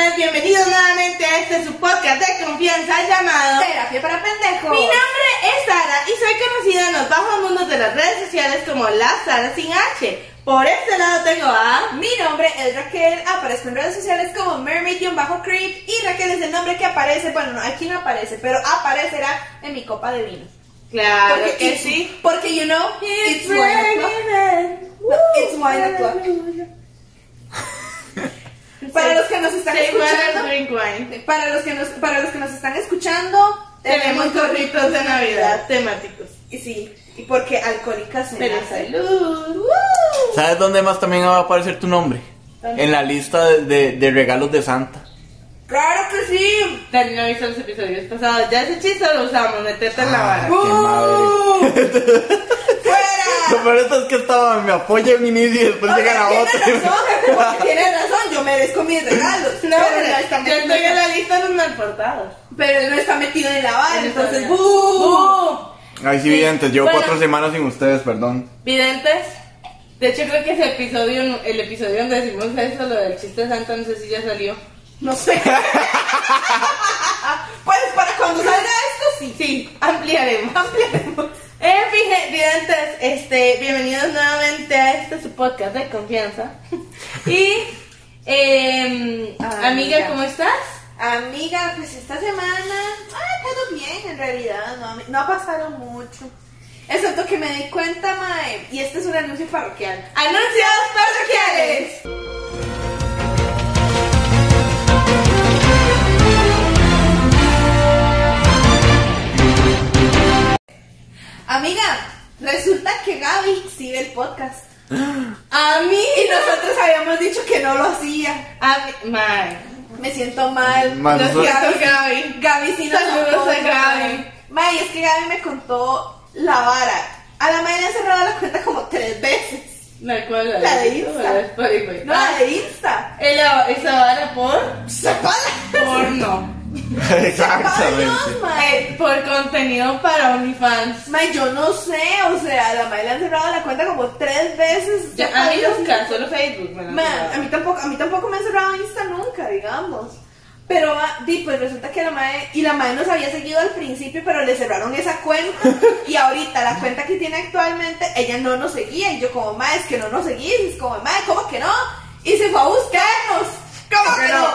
Internet, bienvenidos nuevamente a este su podcast de confianza llamado Terapia para pendejos. Mi nombre es Sara y soy conocida en los bajos mundos de las redes sociales como la Sara sin H. Por este lado tengo a... Mi nombre es Raquel, aparezco en redes sociales como Mermaid-Creep y Raquel es el nombre que aparece, bueno, no, aquí no aparece, pero aparecerá en mi copa de vino. Claro Porque que it's- sí. Porque, you know, it's, wine o'clock. It's wine o'clock. Para los que nos están escuchando, para los que nos, para los que nos están escuchando, Tenemos gorritos de Navidad temáticos. Y sí, y porque alcohólicas en salud. ¿Sabes dónde más también va a aparecer tu nombre? ¿Dónde? En la lista de, de- de regalos de Santa. Claro que sí. Dani no hizo los episodios pasados. Ya ese chiste lo usamos, metete en la vara. Qué madre. Lo peor es que estaba, me apoya un inicio y después llega la Tienes otra. razón, porque tienes razón, yo merezco mis regalos. No, pero no está yo estoy en la lista de los mal portados. Pero él no está metido en la vara, entonces bien. ¡bu! Ay, sí, videntes, llevo Bueno. cuatro semanas sin ustedes, perdón. Videntes. De hecho, creo que ese episodio, el episodio donde decimos eso, lo del chiste de Santa, no sé si ya salió. No sé. pues para cuando salga esto, sí. Sí, ampliaremos. Ampliaremos. En fin, videntes, este, bienvenidos nuevamente a este su podcast de confianza. Y, eh, amiga, amiga. ¿cómo estás? Amiga, pues esta semana ha todo bien en realidad, no, no ha pasado mucho. Excepto que me di cuenta, Mae, y este es un anuncio parroquial. Anunciados parroquiales. Amiga, resulta que Gaby sigue el podcast. A mí, Y nosotros habíamos dicho que no lo hacía. a mí, mae. Me siento mal. Ma, Lo nosotros- siento, Gaby. Gaby sí nos Saludos a Gaby. May, es que Gaby me contó la vara. A la madre le han cerrado la cuenta como tres veces. La cual, La de Insta. la de Spotify. No, la de Insta. Ella, esa vara por ¡Sepa! porno. Exactamente. Dios, May. Eh, por contenido para OnlyFans. May, yo no sé, o sea, a la madre le han cerrado la cuenta como tres veces. Ya, a mí nunca, solo Facebook. me a mí tampoco, a mí tampoco me han cerrado Insta nunca, digamos. Pero di, pues resulta que la madre, y la madre nos había seguido al principio, pero le cerraron esa cuenta. y ahorita la cuenta que tiene actualmente, ella no nos seguía. Y yo como, ma, es que no nos seguís. Es como, ma, ¿cómo que no? Y se fue a buscarnos. ¿Cómo que no?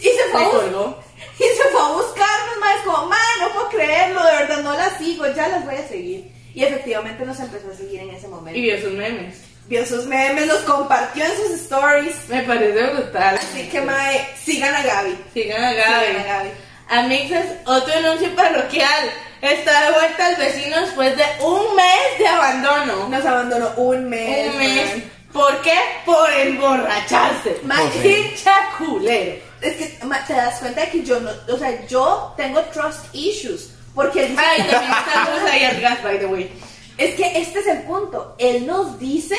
Y se fue a Me bus- colgó. Y se fue a buscarnos, ma, es como, ma, no puedo creerlo, de verdad no la sigo, ya las voy a seguir. Y efectivamente nos empezó a seguir en ese momento. Y vio sus memes. Vio sus memes, los compartió en sus stories. Me parece brutal. Así que, mae, sigan a Gaby. Sigan a Gaby. Sigan a Gaby. Amixes, otro anuncio parroquial. Está de vuelta el vecino después de un mes de abandono. Nos abandonó un mes. un mes. mae. ¿Por qué? Por emborracharse. Ma- sí. Hincha culero. Es que te das cuenta de que yo no, o sea, yo tengo trust issues. Porque él dice, Ay, también está Luz ahí atrás, by the way. es que este es el punto. Él nos dice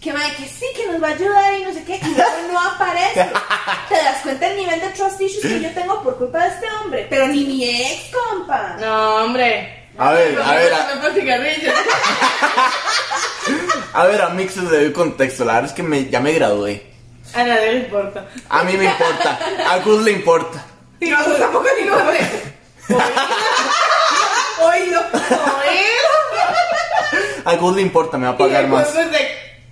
que, sí, que nos va a ayudar y no sé qué, y luego no aparece. te das cuenta del nivel de trust issues que yo tengo por culpa de este hombre. Pero ni mi ex, compa. No, hombre. A ver, a ver, a-. A ver, a Mixes le doy contexto. La verdad es que me, ya me gradué. A nadie le importa. A mí me importa. A Gus le importa. Y nosotros tampoco ni nombre. Oílo. Oílo. A Gus le importa, me va a pagar más. Gus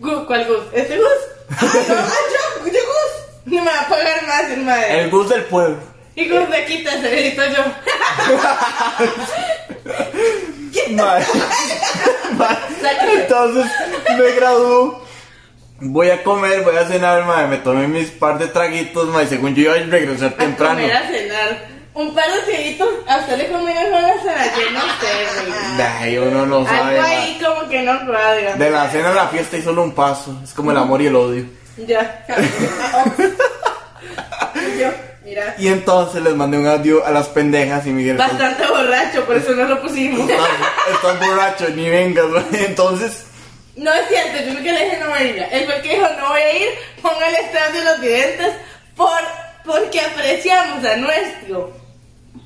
Gus, ¿cuál Gus? ¿Este Gus? Ah, no, yo, yo, Gus. No me va a pagar más el madre. El Gus del pueblo. Y Gus de quita, necesito yo. Mae. Sáquese. Entonces me gradúo. Voy a comer, voy a cenar, mae. Me tomé mis par de traguitos, mae. Según yo iba a regresar A temprano. comer a cenar. un par de cieguitos, a usted le combina con la cena, yo no sé, güey. De ahí uno no sabe. Algo ma. ahí como que no cuadra. De la cena a la fiesta hay solo un paso. Es como el amor y el odio. Ya. Yo, mira. Y entonces les mandé un audio a las pendejas y dijeron. Bastante borracho, por eso no lo pusimos. Estás, estás borracho, ni vengas. Entonces, No es cierto, yo nunca le dije no voy a ir. Él fue el que dijo no voy a ir, póngale este de los videntes por, porque apreciamos a nuestro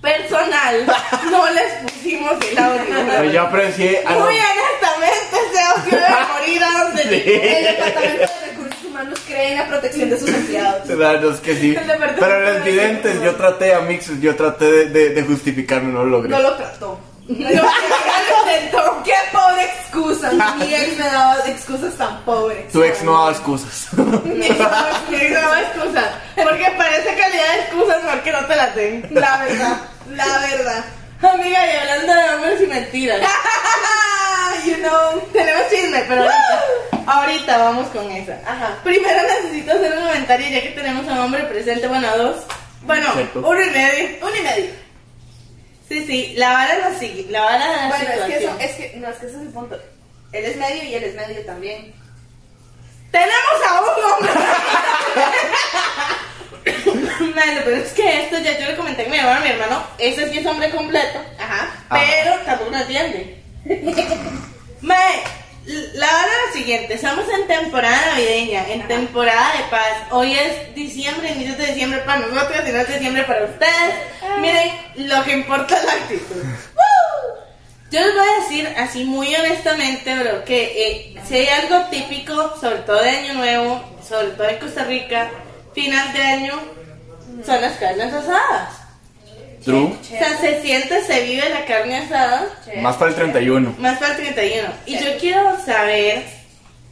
personal. No les pusimos el audio. pero yo aprecié a Muy honestamente, ese audio debe morir a donde Sí. El departamento de recursos humanos cree en la protección de sus empleados. Claro, es que sí. El Pero los videntes, yo traté a mixes, yo traté de, de, de justificarme, no lo logré. No lo trató. No, lo intentó. Qué pobre excusa. Mi ex me daba excusas tan pobres. Tu ex no daba excusas. Mi ex no- mi ex no da excusas. Porque parece calidad de excusas mejor que no te la den. La verdad, la verdad. Amiga, y hablando de hombres y mentiras. you know. Tenemos chisme, pero ahorita, ahorita vamos con esa. Ajá. Primero necesito hacer un comentario ya que tenemos a un hombre presente, bueno, a dos. Bueno, uno y medio. Un y medio. Sí, sí, la vara es siguiente, la vara la Bueno, es que, eso, es que, no, es que ese es el punto. Él es medio y él es medio también. Tenemos a un hombre. Bueno, pero es que esto ya yo le comenté a mi hermano, mi hermano, ese sí es hombre completo, Ajá. pero tampoco no atiende. Mae, la hora es la siguiente, estamos en temporada navideña, en temporada de paz. Hoy es diciembre, inicios de diciembre para nosotros, y no es diciembre para ustedes. Miren, lo que importa es la actitud. Yo les voy a decir así muy honestamente, bro, que eh, si hay algo típico, sobre todo de Año Nuevo, sobre todo en Costa Rica, final de año, son las carnes asadas. True. O sea, se siente, se vive la carne asada, Más para el 31. más para el 31. Y yo quiero saber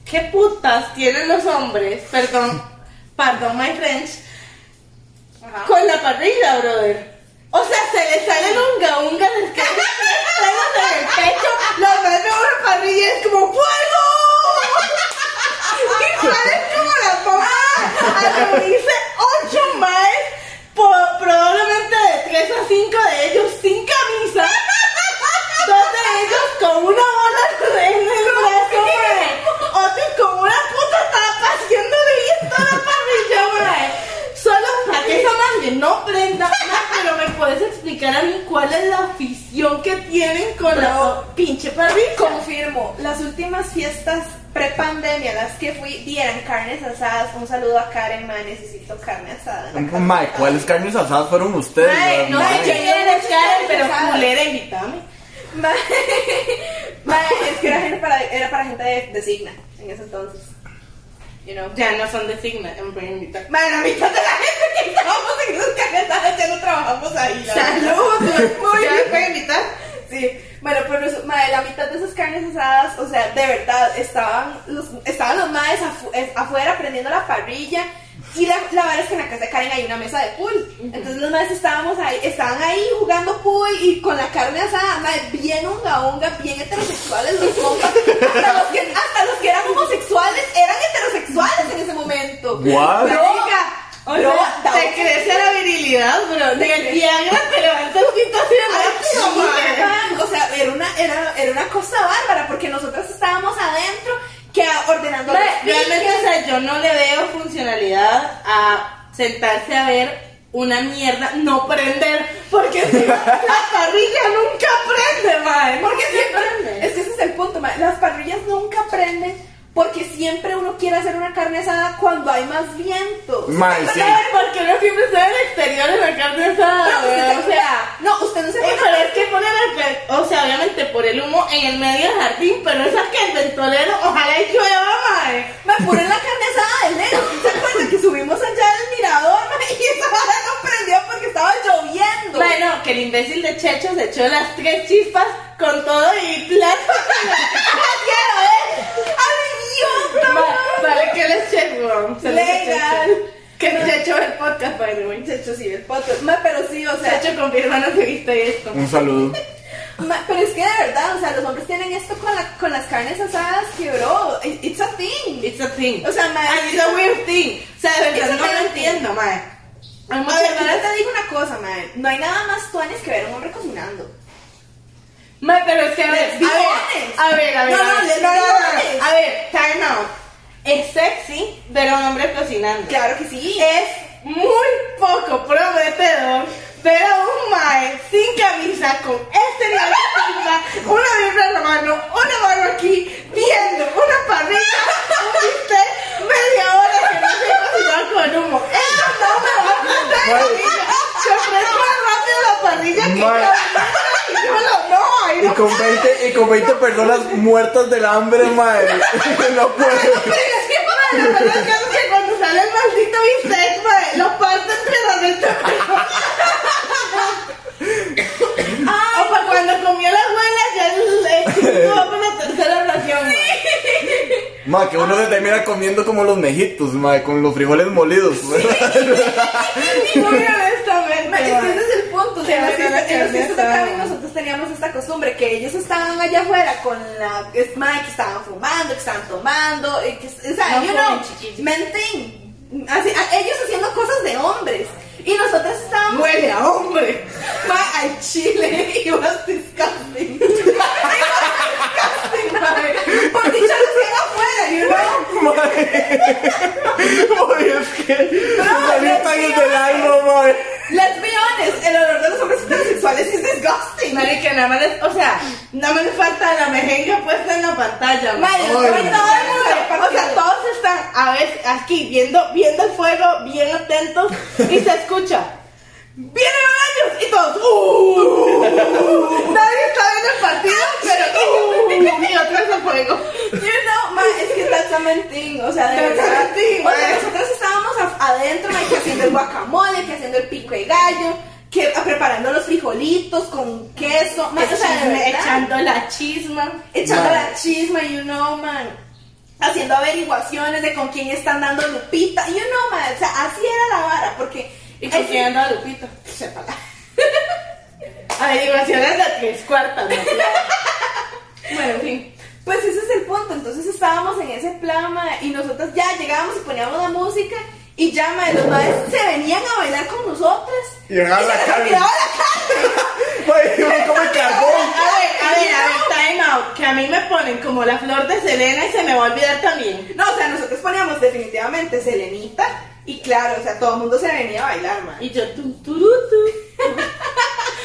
qué putas tienen los hombres, perdón, perdón my French, Ajá. con la parrilla, brother. O sea, se le salen unga unga, tres pelos en el pecho, los ven de una parrilla y es como ¡Fuego! Y salen como la mamá a reunirse ocho más, probablemente de tres a cinco de ellos sin camisa, dos de ellos con una bola en el brazo, mae. otros con una puta tapa haciéndole bien toda la parrilla, mae. Solo para que no prenda, mae, pero me puedes explicar a mí cuál es la afición que tienen con la pinche parrilla. Confirmo, las últimas fiestas pre-pandemia, las que fui, dieran carnes asadas. Un saludo a Karen, ma, necesito carne asada. Mae, ¿cuáles carnes asadas fueron ustedes? Mae, no mae? sé quién eres, Karen, pero culera, invítame. Ma, ma, es que era, gente para, era para gente de, de Signa en ese entonces. You know. Ya no son de Sigma, me pueden invitar. Ma, la mitad de la gente que estábamos en carnes asadas ya no trabajamos ahí. verdad. Salud, Muy ¿Ya bien. invitar? Sí, bueno, pero eso, madre, la mitad de esas carnes asadas, o sea, de verdad, estaban los, estaban los madres afu- eh, afuera prendiendo la parrilla. Y la, la verdad es que en la casa de Karen hay una mesa de pool. Entonces los madres estábamos ahí, estaban ahí jugando pool y con la carne asada, madre, bien unga unga, bien heterosexuales los compas. Hasta los que, hasta los que eran homosexuales eran heterosexuales en ese momento. What? Marica, O bro, sea, te crece la virilidad, bro. De el Viagra te levanta el pito así. O sea, era una, era, era una cosa bárbara porque nosotros estábamos adentro que ordenando los Realmente, piques. o sea, yo no le veo funcionalidad a sentarse a ver una mierda no prender. Porque si no, la parrilla nunca prende, mae. Porque siempre, prende. es que ese es el punto, ma, las parrillas nunca prenden porque siempre uno quiere hacer una carne asada cuando hay más vientos. Mae, sí. Porque uno siempre está en el exterior en la carne asada, Pero usted se- o sea. no, usted no se Eh, pone ponen el, pe- o sea, obviamente por el humo en el medio del jardín, pero esa que el ventolero, ojalá y llueva, mae. Me ponen la carne asada del negro. ¿Se acuerdan que subimos allá al mirador y esa vara no prendió porque estaba lloviendo? Bueno, que el imbécil de Checho se echó las tres chispas con todo y plato. ¡Quiero ver! ¡Ay, idiota! Va- Vale que él es chef, weón. Se Legal. Que Checho ve el podcast, by the way. Checho sí, el podcast. Ma, pero sí, o sea, Checho confirma no que viste esto. Un saludo. Ma- pero es que de verdad, o sea, los hombres tienen esto con, la, con las carnes asadas que, bro, it- it's a thing. It's a thing. O sea, mae, And it's a weird thing. O sea, de verdad no lo entiendo, mae. Hay A ver, varas- te digo una cosa, mae. No hay nada más tuanes que ver a un hombre cocinando. Ma, pero es que a ver, a ver, a ver, a ver, No, a no, ver, lesbianes. a ver, time out. Es sexy ver a un hombre cocinando. Claro que sí. Es muy poco prometedor ver a un mae sin camisa con este nivel de pinta, una vibra en la mano, una mano aquí, viendo una parrilla, un bistec, media hora que no se cocinar con humo. Eso no me va a pasar. Mae. Se ofrece más rápido la parrilla que No, ahí Y no con 20, y con 20 personas muertas del hambre, mae. No puedo. Mae, la verdad es que cuando sale el maldito bistec, mae, lo parte entre las 20 personas. o para cuando comió la abuela, ya el espíritu va por la tercera ración. mae. Ma, que uno se termina comiendo como los mejitos, ma, con los frijoles molidos. Muy honestamente, Ma, es que ese es el punto. O sea, en Qué fiestas- de nosotros teníamos esta costumbre que ellos estaban allá afuera con la es- mae, que estaban fumando, que estaban tomando, y que, o sea, No you know, menting. Así, a- ellos haciendo cosas de hombres. Y nosotros estábamos. Huele a hombre. Ma, al chile, it was disgusting. It was disgusting, mae. Por dicho know. Ay, es que salí tan en el alma, ma. Let's be honest, el olor de los hombres heterosexuales es disgusting. Marica, nada más, les- o sea, nada más le falta la mejenga puesta en la pantalla. Ay. todo el mundo, O sea, todos están a veces aquí viendo, viendo el fuego, bien atentos y se escucha. ¡Vienen años! Y todos. ¡Uh! Nadie está viendo el partido, pero. ¡Uh! Y otra vez el fuego. You know, ma, es que that's a o sea, de a verdad. o sea, ma. nosotros estábamos a- adentro, ma, que haciendo el guacamole, que haciendo el pico de gallo, que a- preparando los frijolitos con queso, ma, o sea, de Echando- verdad, echando la chisma. echando la chisma, you know, man. Haciendo averiguaciones de con quién están dando Lupita, you know, man, o sea, así era la vara, porque Y cocinando a Lupita. Sépala. Averiguaciones de tres cuartas, ¿no? Bueno, en fin. Pues ese es el punto, entonces estábamos en ese plan, ma, y nosotros ya llegábamos y poníamos la música y ya, ma, los madres se venían a bailar con nosotros. Y llegaban se la carne. la carne. Uno come carbón. A ver, a ver, a ver, time out. Que a mí me ponen como la flor de Selena y se me va a olvidar también. No, o sea, nosotros poníamos definitivamente Selenita y claro, o sea, todo el mundo se venía a bailar, ma. Y yo, tu, turutu.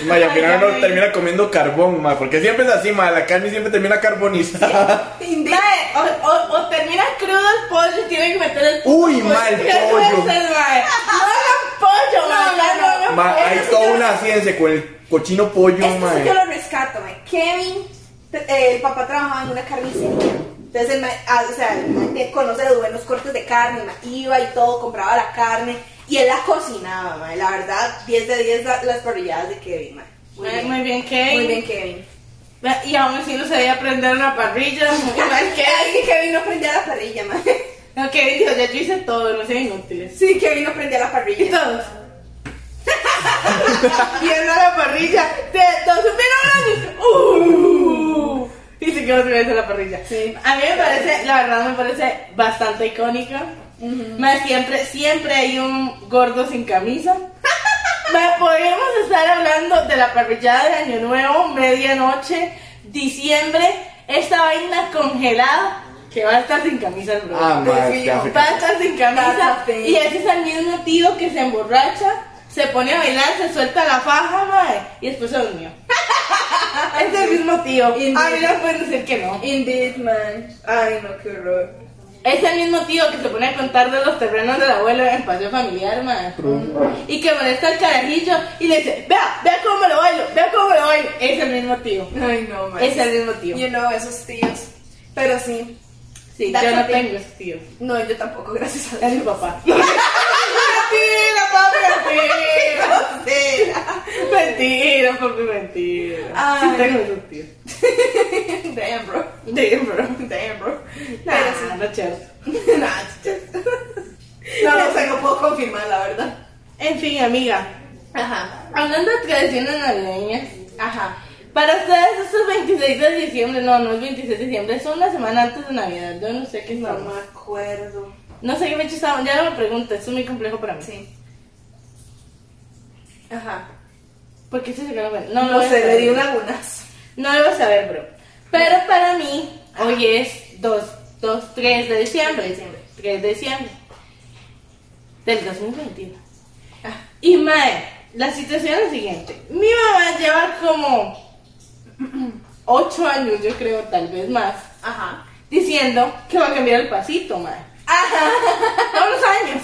Ma, y al final uno termina comiendo carbón, ma, porque siempre es así, ma, la carne siempre termina carbonizada. Mae, o, o, o termina crudo el pollo y tienen que meter el Uy, ma, el ¿Qué pollo. jueces, mae? No hagan pollo, No, mae, no, no. hagan Ma, hay toda una ciencia con el cochino pollo, Esto ma. sí yo lo rescato, ma. Kevin, eh, el papá trabajaba en una carnicería. Entonces, el ah, o sea, conoce los buenos cortes de carne, iba y todo, compraba la carne y él la cocinaba, ma. La verdad, 10 de 10 la- las parrilladas de Kevin, ma. Muy Ay, bien. Muy bien, Kevin. Muy bien, Kevin. Y aún así no sabía prender una parrilla. Kevin. Kevin no prendía la parrilla, ma. No, Kevin dijo, ya yo hice todo, no sean inútiles. Sí, Kevin no prendía la Y parrilla. todos. Viendo la parrilla. De supieron ¡Uh! Y se quedó otra vez en la parrilla. Sí. A mí me parece, la verdad me parece bastante icónica. Más siempre, siempre hay un gordo sin camisa. Podríamos estar hablando de la parrillada de Año Nuevo, medianoche, diciembre, esta vaina congelada que va a estar sin camisa el bro. Ah, Va a estar sin camisa a y ese es el mismo tío que se emborracha, se pone a bailar, se suelta la faja, mae, y después se durmió. es el mismo tío. A mí no me pueden decir que no. Indeed, man. Ay, no, qué horror. Es el mismo tío que se pone a contar de los terrenos del abuelo en paseo familiar, mae. Y que molesta al carajillo y le dice, vea, vea cómo me lo bailo, vea cómo me lo bailo. Es el mismo tío. Ay, no, man. Es el mismo tío. You know, esos tíos. Pero sí. Sí, That's yo no thing. tengo ese tío. No, yo tampoco, gracias a Es Dios. mi papá. mentira, papi, mentira. Mentira, papi, mentira. Ay. Sí tengo esos tíos. Damn, bro. Damn, bro. Damn, bro. Nah, no chévere. Nah, ch- no, no sé, no puedo confirmar, la verdad. En fin, amiga. Ajá. Hablando de tradiciones navideñas, Ajá. para ustedes estos 26 de diciembre, no, no es 26 de diciembre, es una semana antes de Navidad. Yo no sé qué No estamos. me acuerdo. No sé qué fecha estamos, ya no me pregunto, es muy complejo para mí. Sí. Ajá. ¿Por qué se la cuenta? No, No, lo sé, le di un lagunas. No lo vas a ver, bro. Pero para mí, hoy es 2, 2 3 de diciembre. De diciembre. 3 de diciembre. Del 2021. Y mae, la situación es la siguiente. Mi mamá lleva como 8 años, yo creo, tal vez más, Ajá. diciendo que va a cambiar el pasito, mae. Todos los años.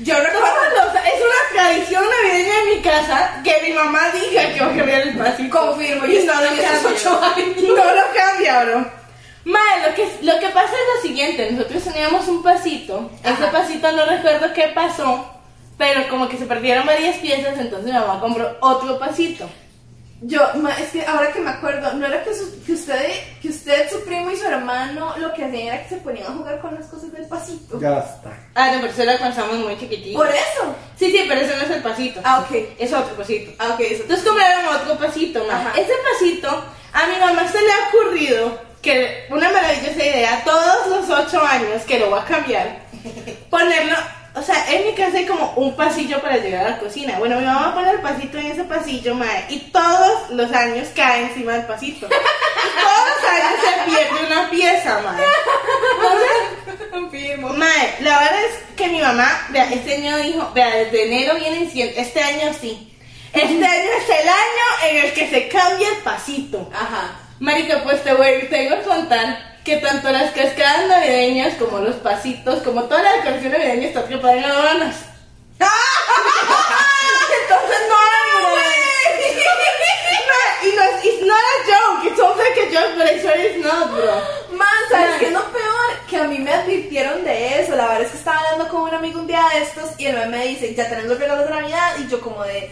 Yo recuerdo. es una tradición navideña en mi casa que mi mamá diga que va a cambiar el pasito. Confirmo, y yo no lo cambia. ocho años. No lo cambia, bro. Mae, lo que, lo que pasa es lo siguiente, nosotros teníamos un pasito, ese Ajá. pasito no recuerdo qué pasó, pero como que se perdieron varias piezas, entonces mi mamá compró otro pasito. Yo, ma, es que ahora que me acuerdo, no era que, su- que usted, que usted, su primo y su hermano lo que hacían era que se ponían a jugar con las cosas del pasito. Ya está. Ah, no, pero eso era cuando estábamos muy chiquititos. Por eso. Sí, sí, pero ese no es el pasito. Ah, ok. Es otro pasito. Ah, ok, eso. Entonces compraron otro pasito, ma. Ajá. Ese pasito, a mi mamá se le ha ocurrido que una maravillosa idea, todos los ocho años que lo va a cambiar, ponerlo, o sea, en mi casa hay como un pasillo para llegar a la cocina. Bueno, mi mamá pone el pasito en ese pasillo, ma, y todos los años cae encima del pasito. Y todos los años se pierde una pieza, ma. Confirmo. Mae, la verdad es que mi mamá, vea, este año dijo, vea, desde enero vienen siendo, este año sí. Este año es el año en el que se cambia el pasito. Ajá. Marica, pues te voy, te voy a contar que tanto las cascadas navideñas como los pasitos, como toda la decoración navideña está preparada en aduanas. Entonces no hay, bro. Mae, Y no es, it's not a joke, it sounds like a joke, but I swear it's not, bro. Man, ¿sabes Mae. qué es lo peor? Que a mí me advirtieron de eso. La verdad es que estaba hablando con un amigo un día de estos y el me dice, ya tenemos los regalos de Navidad. Y yo como de,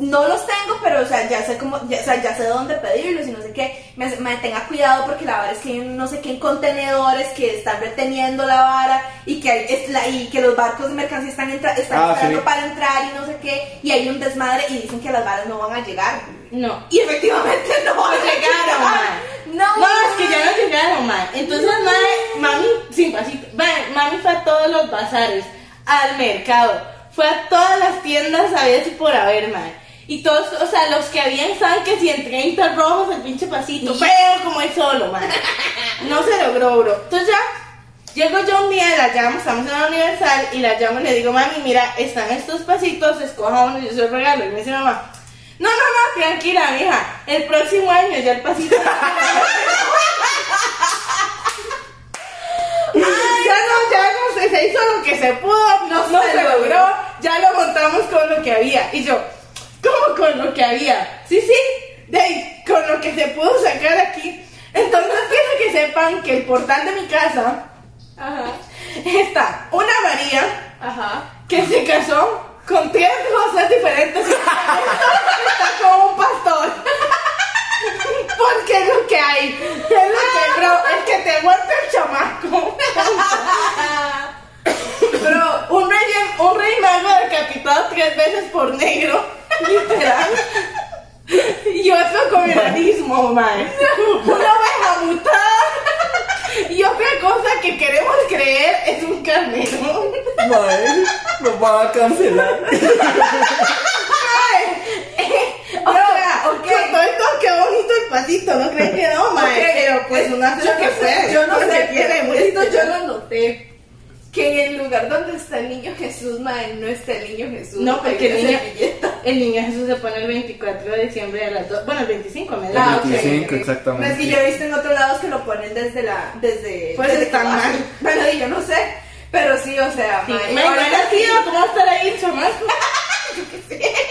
no los tengo, pero o sea, ya sé cómo, ya, o sea, ya sé dónde pedirlos y no sé qué. Me, me tenga cuidado porque la verdad es que no sé qué en contenedores que están reteniendo la vara y que, hay- es la, y que los barcos de mercancía están, entra- están Ah, esperando sí. para entrar y no sé qué. Y hay un desmadre y dicen que las varas no van a llegar. No. Y efectivamente no a llegaron, llegar. mae. No, No, es que ya no llegaron, mae. Entonces, mae, mami, sin pasito. Mami fue a todos los bazares, al mercado, fue a todas las tiendas, sabías y por haber, mae. Y todos, o sea, los que habían saben que si en 30 rojos el pinche pasito, pero como es solo, mae. No se logró, bro. Entonces ya, llego yo un día, la llamo, estamos en la universal, y la llamo y le digo, mami, mira, están estos pasitos, escoja uno y yo se los regalo. Y me dice mamá, no, no, no, tranquila, mija. El próximo año ya el pasito. ya no, ya no se, se hizo lo que se pudo, no, No se, se logró. logró. Ya lo montamos con lo que había. Y yo, ¿cómo con lo que había? Sí, sí, de ahí, con lo que se pudo sacar aquí. Entonces quiero que sepan que el portal de mi casa Ajá. está una María Ajá. que se casó con tres cosas diferentes. Está como un pastor. Porque es lo que hay. Es lo que, bro, es que te muerto el chamaco. Bro, un rey, un rey mago decapitado tres veces por negro. Literal. Y otro con enanismo, man. Una oveja mutada. Y otra cosa que queremos creer es un carnero. Mae, nos van a cancelar. O sea, ok. con todo esto, qué bonito el pasito, ¿no creen que no, mae? Pero pues hace yo que no sé, puede. Yo no sé, muy esto yo lo noté. Que en el lugar donde está el niño Jesús, madre, no está el niño Jesús. No, porque el niño, el niño Jesús se pone el 24 de diciembre a las 2. Bueno, el 25 me da. Ah, ok, 25, ok. exactamente. No, es que yo he visto en otros lados que lo ponen desde la. Desde. Pues desde está mal. Bueno, y yo no sé. Pero sí, o sea, Sí, mae, mae, ahora sí. ¿cómo va a estar ahí, chamaco?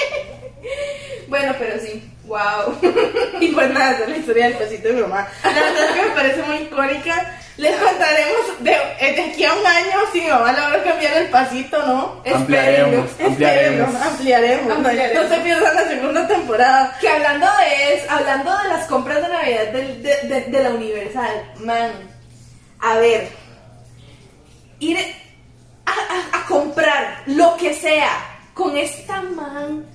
Bueno, pero sí. Wow. Y pues nada, esa es la historia del pasito de mi mamá. La verdad es que me parece muy icónica. Les contaremos de, eh, de aquí a un año si mi mamá logra cambiar el pasito, ¿no? Ampliaremos, Espérenlo. ampliaremos. Espérenlo, ampliaremos. Ampliaremos. No se pierdan la segunda temporada. Que hablando de eso, hablando de las compras de Navidad del- de, de- de la Universal, man, a ver, ir a, a- a comprar lo que sea con esta man.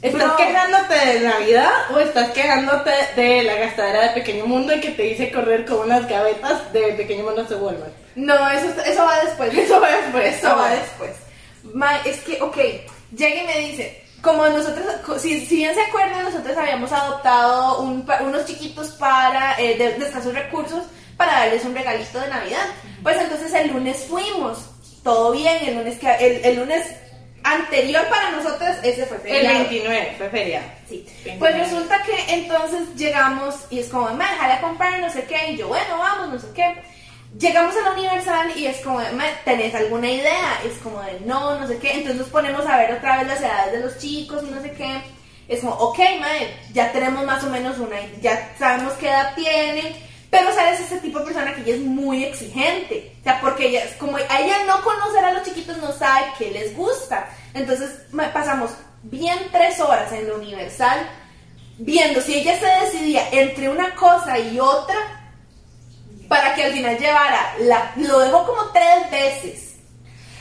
¿Estás quejándote de Navidad o estás quejándote de la gastadera de Pequeño Mundo y que te dice correr con unas gavetas de Pequeño Mundo se Walmart? No, eso, eso va después. Eso va después. Eso va después. Ma, es que, ok, llega y me dice, como nosotros, si, si bien se acuerdan, nosotros habíamos adoptado un unos chiquitos para, eh, de, de escasos recursos para darles un regalito de Navidad. Pues entonces el lunes fuimos, todo bien, el lunes, que, el, el lunes anterior para nosotros, ese fue El feriado. 29 fue feriado. Sí. 29. Pues resulta que entonces llegamos y es como, me dejaré a comprar no sé qué, y yo, bueno, vamos, no sé qué. Llegamos a la Universal y es como, "Ma, ¿tenés alguna idea? Es como de, no, no sé qué. Entonces nos ponemos a ver otra vez las edades de los chicos y no sé qué. Es como, ok, mae, ya tenemos más o menos una, ya sabemos qué edad tienen. Pero, ¿sabes? Este tipo de persona que ella es muy exigente. O sea, porque ella es como, a ella no conocer a los chiquitos no sabe qué les gusta. Entonces, pasamos bien tres horas en la Universal viendo si ella se decidía entre una cosa y otra para que al final llevara la lo dejó como tres veces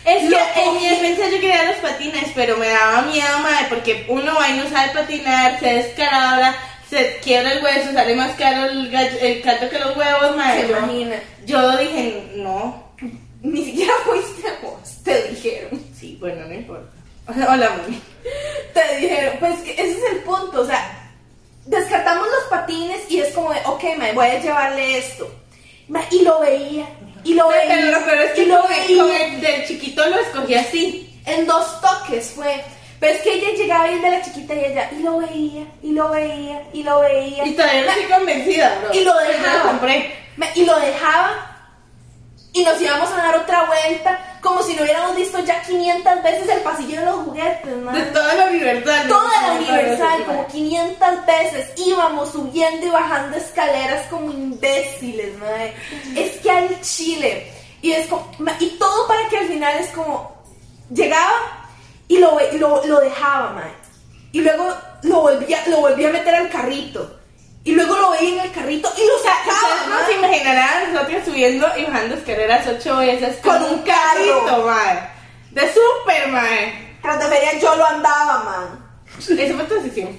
Es que en mi defensa yo quería los patines, pero me daba miedo, madre, porque uno va y no sabe patinar, se descalabra, se quiebra el hueso, sale más caro el, gallo- el caldo que los huevos, madre. se imagina Yo dije, no. ni siquiera fuiste vos te dijeron Sí, bueno, no importa. Hola, mami. te dijeron pues ese es el punto o sea descartamos los patines y es como de ok me voy a llevarle esto y lo veía y lo veía Pero lo peor es y que lo con el, veía con el del chiquito lo escogí así. en dos toques fue pero es que ella llegaba el de la chiquita y ella y lo veía y lo veía y lo veía Y todavía no estoy convencida, bro. y lo Pero dejaba. lo compré. Y lo dejaba y nos íbamos a dar otra vuelta como si no hubiéramos visto ya 500 veces el pasillo de los juguetes, De madre. toda la universal. Toda la universal, como 500 veces íbamos subiendo y bajando escaleras como imbéciles, madre. Es que al chile. Y, es como, y todo para que al final es como. Llegaba y lo, lo, lo dejaba, madre. Y luego lo volvía, lo volvía a meter al carrito. Y luego lo veía en el carrito y lo sacaba, Ustedes no se imaginarán nosotros subiendo y bajando escaleras ocho veces con, Con un un carro. carrito, mae. De super, mae. Tras de feria yo lo andaba, man. Eso fue transición.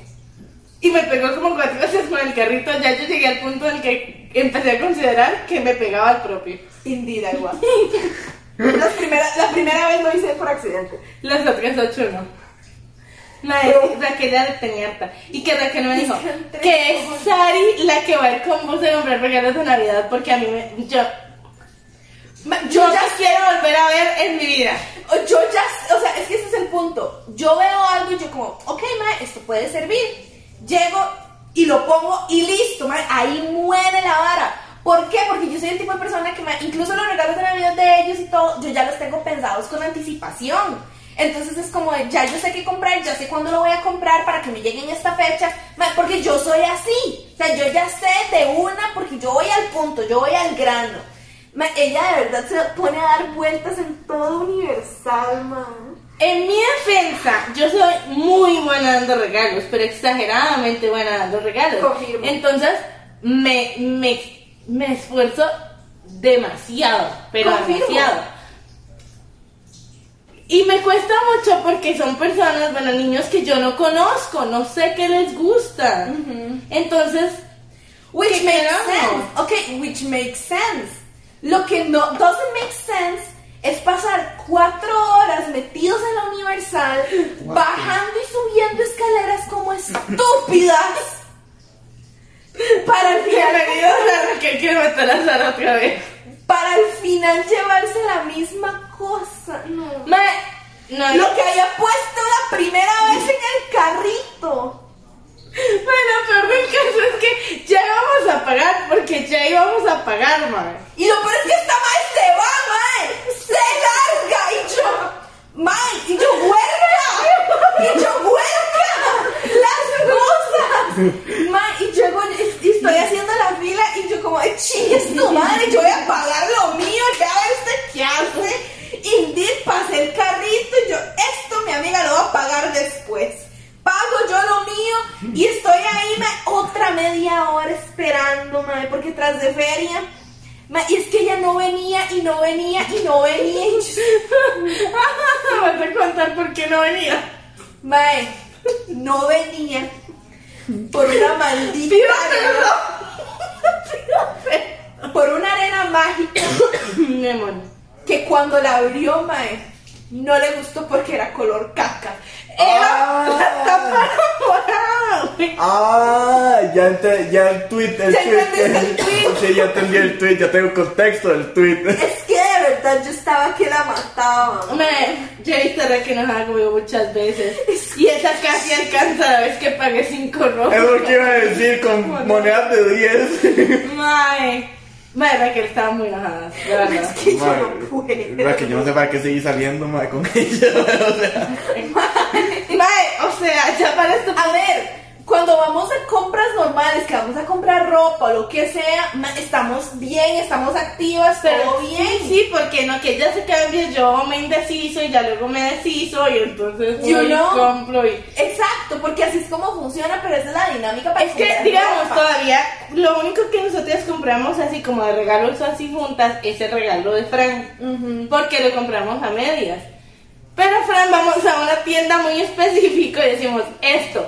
Y me pegó como cuatro veces con el carrito. Ya yo llegué al punto en el que empecé a considerar que me pegaba al propio. Indira, igual. Las primera- la primera vez lo hice por accidente. Las otras ocho no. Mae, Raquel ya tenía harta. Y que Raquel me dijo que es. Sari la que va a ir con vos a comprar regalos de Navidad porque a mí me. Yo, yo ya quiero volver a ver en mi vida. yo ya, o sea, es que ese es el punto. Yo veo algo y yo como, ok, ma, esto puede servir. Llego y lo pongo y listo, ma, ahí muere la vara. ¿Por qué? Porque yo soy el tipo de persona que ma, incluso los regalos de Navidad de ellos y todo, yo ya los tengo pensados con anticipación. Entonces es como, ya yo sé qué comprar, ya sé cuándo lo voy a comprar para que me llegue en esta fecha, porque yo soy así. O sea, yo ya sé de una porque yo voy al punto, yo voy al grano. Ella de verdad se pone a dar vueltas en todo universal, man. En mi defensa, yo soy muy buena dando regalos, pero exageradamente buena dando regalos. Confirmo. Entonces, me, me, me esfuerzo demasiado, pero Confirmo. demasiado. Y me cuesta mucho porque son personas, bueno, niños que yo no conozco, no sé qué les gusta. Entonces, Which ¿Qué makes sense. Ok, which makes sense. Lo que no doesn't make sense es pasar cuatro horas metidos en la universal, bajando y subiendo escaleras como estúpidas. Para al final, bienvenidos a Raquel que matar a Sara otra vez. para al final llevarse la misma cosa. No. Me, no, Lo que había puesto la primera vez en el carrito. Bueno, peor del caso es que ya íbamos a pagar porque ya íbamos a pagar, mae. Y lo peor es que esta mae se va, mae. Se larga. Y yo, mae, y yo huerca. Y yo huerca. Las cosas. Mae, y yo y estoy haciendo la fila y yo como, chingues tu madre, yo voy a pagar lo mío. Ya usted qué hace. Indeed, pasé el carrito y yo, esto mi amiga lo va a pagar después. Pago yo lo mío y estoy ahí mae, otra media hora esperando, mae, porque tras de feria Ma, y es que ella no venía y no venía y no venía. Y yo, Vas a contar por qué no venía. mae, no venía por una maldita arena, por una arena mágica que cuando la abrió, mae, no le gustó porque era color caca. Era Ah. morada. Ah, ya, ente- ya el tweet, el tweet. entendiste el tweet. Sí, ya entendí el tweet, ya tengo contexto del tweet. Es verdad yo estaba que la mataba. Me, yo he visto la que nos ha comido muchas veces. Y esa casi alcanza la vez que pagué 5 rojos. Es lo que iba a decir con monedas de 10. Mae. Mae, Raquel estaba muy enojada. Es que yo no puedo. Ra, que yo no sé para qué seguí saliendo, mae, con ella. O sea, Mae, o sea, ya para esto. A ver, cuando vamos a compras normales, que vamos a comprar ropa o lo que sea, estamos bien, estamos activas, Pero todo bien. Sí, sí, porque no que ella se cambie, yo me indeciso y ya luego me deshizo y entonces You voy y know. compro y... Exacto, porque así es como funciona, pero esa es la dinámica para Es que, digamos, ropa. todavía lo único que nosotros compramos así como de regalos así juntas es el regalo de Fran, Ujú. porque lo compramos a medias. Pero Fran, vamos a una tienda muy específica y decimos esto.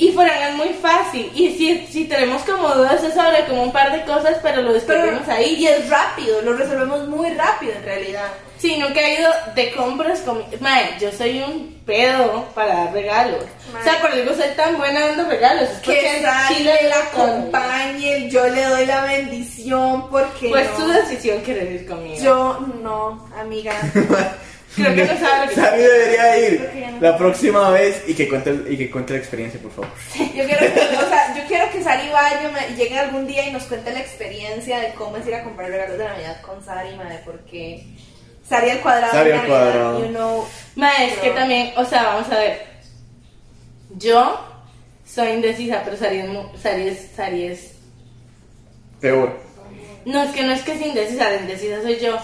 Y Fran es muy fácil. Y si, si tenemos como dudas es sobre como un par de cosas, pero lo Pero descubrimos ahí. y es rápido, lo resolvemos muy rápido en realidad. Sí, nunca he ido de compras con... Mae, yo soy un pedo para dar regalos. O sea, por algo soy tan buena dando regalos. Es Que Chile la acompañe, yo le doy la bendición porque Pues no. tu decisión querer ir conmigo. Yo no, amiga. Creo que no sabe lo que Sari debería ir no. la próxima vez y que cuente, y que cuente la experiencia, por favor. Yo quiero que, o sea, yo quiero que Sari vaya me- y llegue algún día y nos cuente la experiencia de cómo es ir a comprar regalos de Navidad con Sari, madre, porque Sari al cuadrado. Sari al cuadrado. You know, Mae, es que también, o sea, vamos a ver. Yo soy indecisa, pero Sari es, mu- Sari es, Sari es- Peor. No, es que no es que sea indecisa, la indecisa soy yo.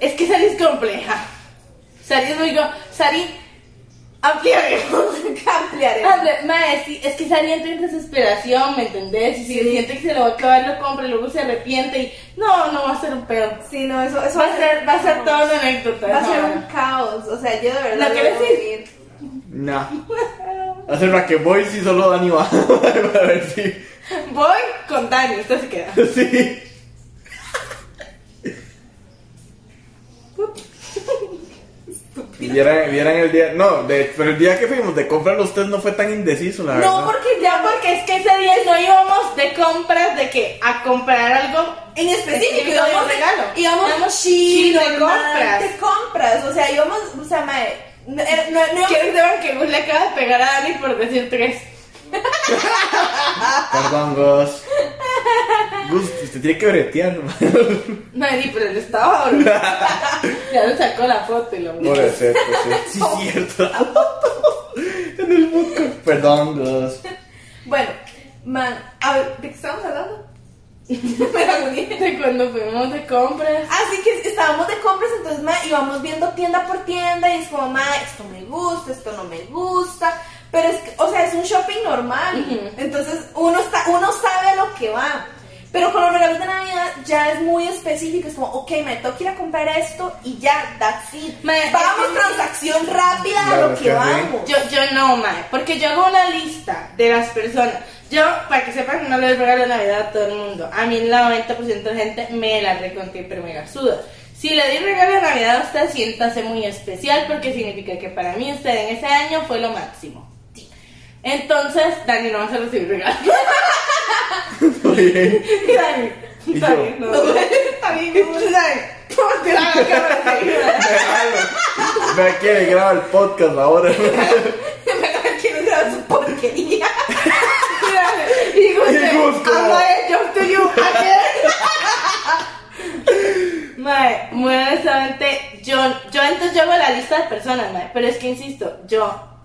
Es que Sari es compleja. Sari es muy... Sari... Ampliaremos. ampliaremos. Mae, sí, es que Sari entra en desesperación, ¿me entendés? Y si Sí. siente que se lo va a acabar, lo compra y luego se arrepiente y... No, no va a ser un pedo. Sí, no, eso, eso Va a ser, va a ser toda una anécdota. Va a ser un caos. O sea, yo de verdad. ¿Lo quieres voy decir? ir. Nah. Hacer Raquel Boys y solo Dani va. a ver si. Voy con Dani, usted se queda. Sí. Vieran, vieran el día. No, de, pero el día que fuimos de comprar los test no fue tan indeciso, la verdad. No, porque ya, porque es que ese día no íbamos de compras de que a comprar algo En específico, íbamos, regalo. íbamos Íbamos chill, de compras. De compras, o sea, íbamos, o sea, mae, no, era- no, no íbamos- Quiero que sepan que Gus le acaba de pegar a Dani por decir tres. Perdón, Gus. Gus, usted tiene que bretear, ¿no? Dani, pero él estaba. Ya le sacó la foto y lo Por eso, pues sí. Sí, cierto. en el podcast. Perdón, Gus. Bueno, man, a ver, ¿de qué estamos hablando? Me la uní. De cuando fuimos de compras. Así que estábamos de compras, entonces ma, íbamos viendo tienda por tienda y es como, ma, esto me gusta, esto no me gusta. Pero es que, o sea, es un shopping normal. Entonces uno, está, uno sabe a lo que va. Pero con los regalos de Navidad ya es muy específico. Es como, ok, me tengo que ir a comprar esto y ya, that's it. Ma, vamos, transacción rápida a lo que vamos. Yo, yo no, mae, porque yo hago una lista de las personas. Yo, para que sepan que no le doy regalo de Navidad a todo el mundo. A mí el 90% de gente me la reconté pero mega suda. Si le di regalo de Navidad a usted, siéntase muy especial porque significa que para mí usted en ese año fue lo máximo. Entonces, Dani no va a recibir regalo. Oye, Y Dani, ¿Y está yo? bien, no. Está bien, no. Dani, ¿cómo te la cámara? déjalo. Ve aquí, le graba el podcast ahora. que no sea su porquería. Y digo, Y Gus, como- I'm jump to you again. Mae, muy honestamente, yo, yo entonces yo hago la lista de personas, mae, pero es que insisto, yo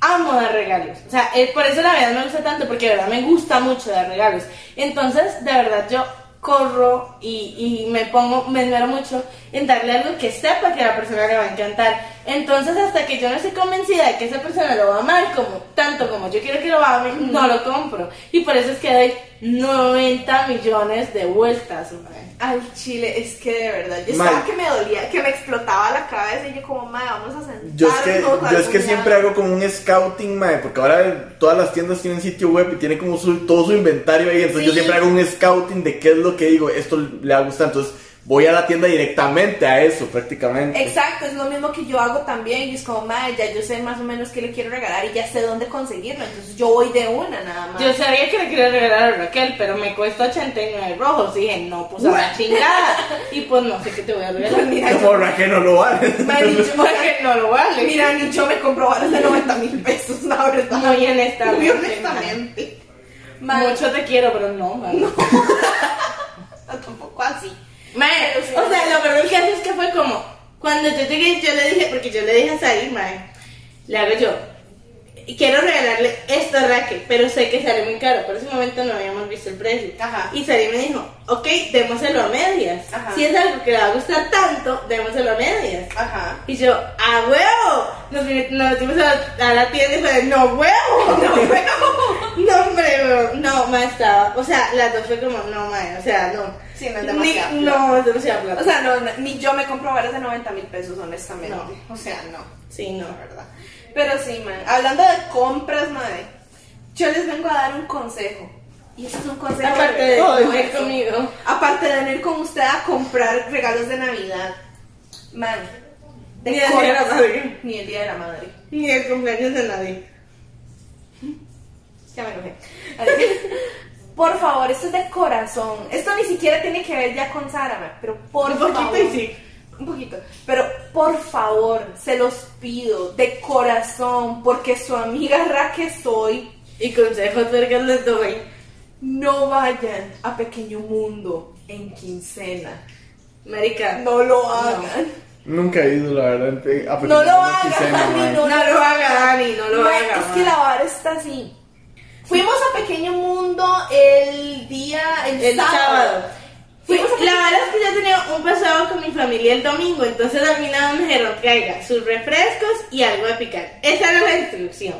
amo dar regalos. O sea, eh, por eso la verdad me gusta tanto, porque de verdad me gusta mucho dar regalos. Entonces, de verdad, yo corro y, me pongo, me esmero mucho en darle algo que sepa que a la persona le va a encantar. Entonces, hasta que yo no estoy convencida de que esa persona lo va a amar como tanto como yo quiero que lo ame, no lo compro. Y por eso es que doy 90 millones de vueltas, mae. Al chile, es que de verdad, yo estaba que me dolía, que me explotaba la cabeza y yo como, madre, vamos a sentarnos. Yo es que, yo es que siempre lado". hago como un scouting, mae, porque ahora todas las tiendas tienen sitio web y tiene como su, todo su inventario ahí, entonces yo Sí. siempre hago un scouting de qué es lo que digo, esto le va a gustar, entonces voy a la tienda directamente a eso, prácticamente. Exacto, es lo mismo que yo hago también. Y es como, madre, ya yo sé más o menos qué le quiero regalar y ya sé dónde conseguirlo. Entonces yo voy de una nada más. Yo sabía que le quería regalar a Raquel, pero me cuesta 89 rojos. Y dije, no, pues a la chingada. Y pues no sé qué te voy a regalar. Mira, yo- Por que no lo vale. Yo- Porque no lo vale. Mira, ni yo me compro balas de 90 mil pesos, la verdad. Muy honestamente. Muy honestamente. Mucho te quiero, pero no, man. tampoco así. Mae, o sea, lo peor del caso es que fue como, cuando yo llegué, yo le dije, porque yo le dije a Sari, mae, le hago yo, quiero regalarle esto a Raquel, pero sé que sale muy caro, por ese momento no habíamos visto el precio. Ajá. Y Sari me dijo, ok, démoselo a medias. Ajá. Si es algo que le va a gustar tanto, démoselo a medias. Ajá. Y yo, ¡a huevo! Nos, nos metimos a la, a la tienda y fue, ¡no huevo! ¡No huevo! No, hombre, huevo. No, ma, estaba. O sea, las dos fue como, no, ma, o sea, no. Sí, no es Ni- demasiado plata. No, es demasiado plata. O sea, no, no, ni yo me compro varas de 90 mil pesos, honestamente. No. O sea, no. sí, no. La verdad. Pero sí, man. Hablando de compras, madre, yo les vengo a dar un consejo. Y este es un consejo. Aparte de todo venir eso. conmigo. Aparte de venir con usted a comprar regalos de Navidad. Man. de Ni el Día de la. Madre. Ni el día de la madre. Ni el cumpleaños de nadie. Ya me enojé. Por favor, esto es de corazón. Esto ni siquiera tiene que ver ya con Sara, pero por Un poquito favor. y sí. Un poquito. Pero por favor, se los pido de corazón, porque su amiga Raque soy. Y consejos vergas les doy. No vayan a Pequeño Mundo en quincena. Marica. No lo hagan. Nunca he ido, la verdad. en- a No lo Quisena, Dani, mae. no. No lo haga, Dani, no lo haga. es que la vara está así. Fuimos a Pequeño Mundo el día, el, El sábado. sábado. La verdad es que yo tenía un pasado con mi familia el domingo, entonces final me dijeron traiga sus refrescos y algo de picar. Esa era la instrucción.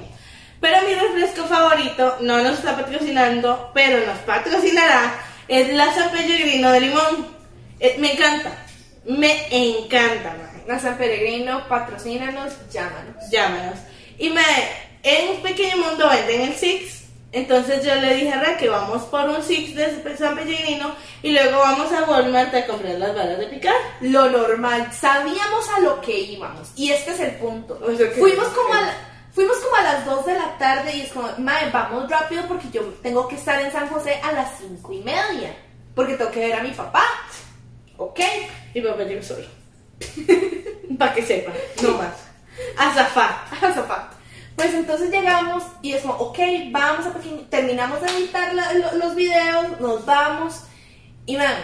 Pero mi refresco favorito no nos está patrocinando, pero nos patrocinará, es la San Pellegrino de limón. Eh, me encanta, me encanta, mae. A San Peregrino, patrocínanos, llámanos. Llámanos. Y me, en un pequeño mundo venden el Six. Entonces yo le dije a Ra que vamos por un Six de San Pellegrino y luego vamos a Walmart a comprar las balas de picar. Lo normal, sabíamos a lo que íbamos. Y este es el punto. O sea que- fuimos, como a la- fuimos como a las 2 de la tarde y es como, mae, vamos rápido porque yo tengo que estar en San José a las 5 y media. Porque tengo que ver a mi papá. ¿Ok? Y papá llegó solo. Para que sepa, no más. Azafá. Azafat. Pues entonces llegamos y es como, ok, vamos a pequeño, terminamos de editar la- lo- los videos, nos vamos y man,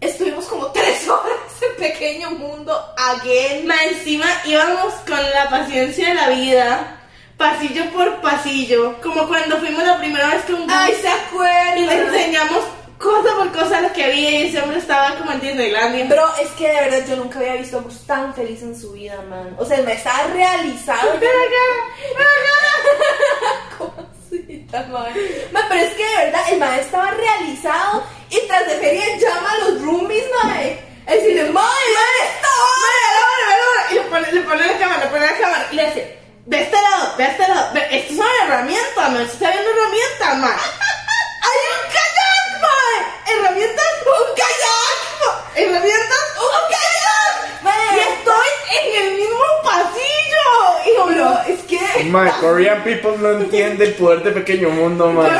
estuvimos como tres horas en Pequeño Mundo again. Ma, encima íbamos con la paciencia de la vida, pasillo por pasillo, como cuando fuimos la primera vez con Gus Ay, se acuerdan. y le enseñamos cosa por cosa lo que había y ese hombre estaba como en Disneylandia. Bro, es que de verdad yo nunca había visto a Gus tan feliz en su vida, man. O sea, me estaba realizado. Cosita, man. Man, pero es que de verdad el mae estaba realizado y tras de feria llama a los roomies, mae. A decirle, mae, mae, Y le pone, le pone la cámara, le pone la cámara y le dice, ve a este lado, ve a este lado, ve, esto es una herramienta, no se está viendo herramientas, ma. ¡Hay un kayak, ma! ¡Herramientas! ¡Un kayak! ma. ¡Herramientas! ¡Un kayak! Mae. ¡Y estoy en el mismo pasillo! Hijo, Bro, bro, es que. Mae, Korean people no entiende el poder de Pequeño Mundo, mae.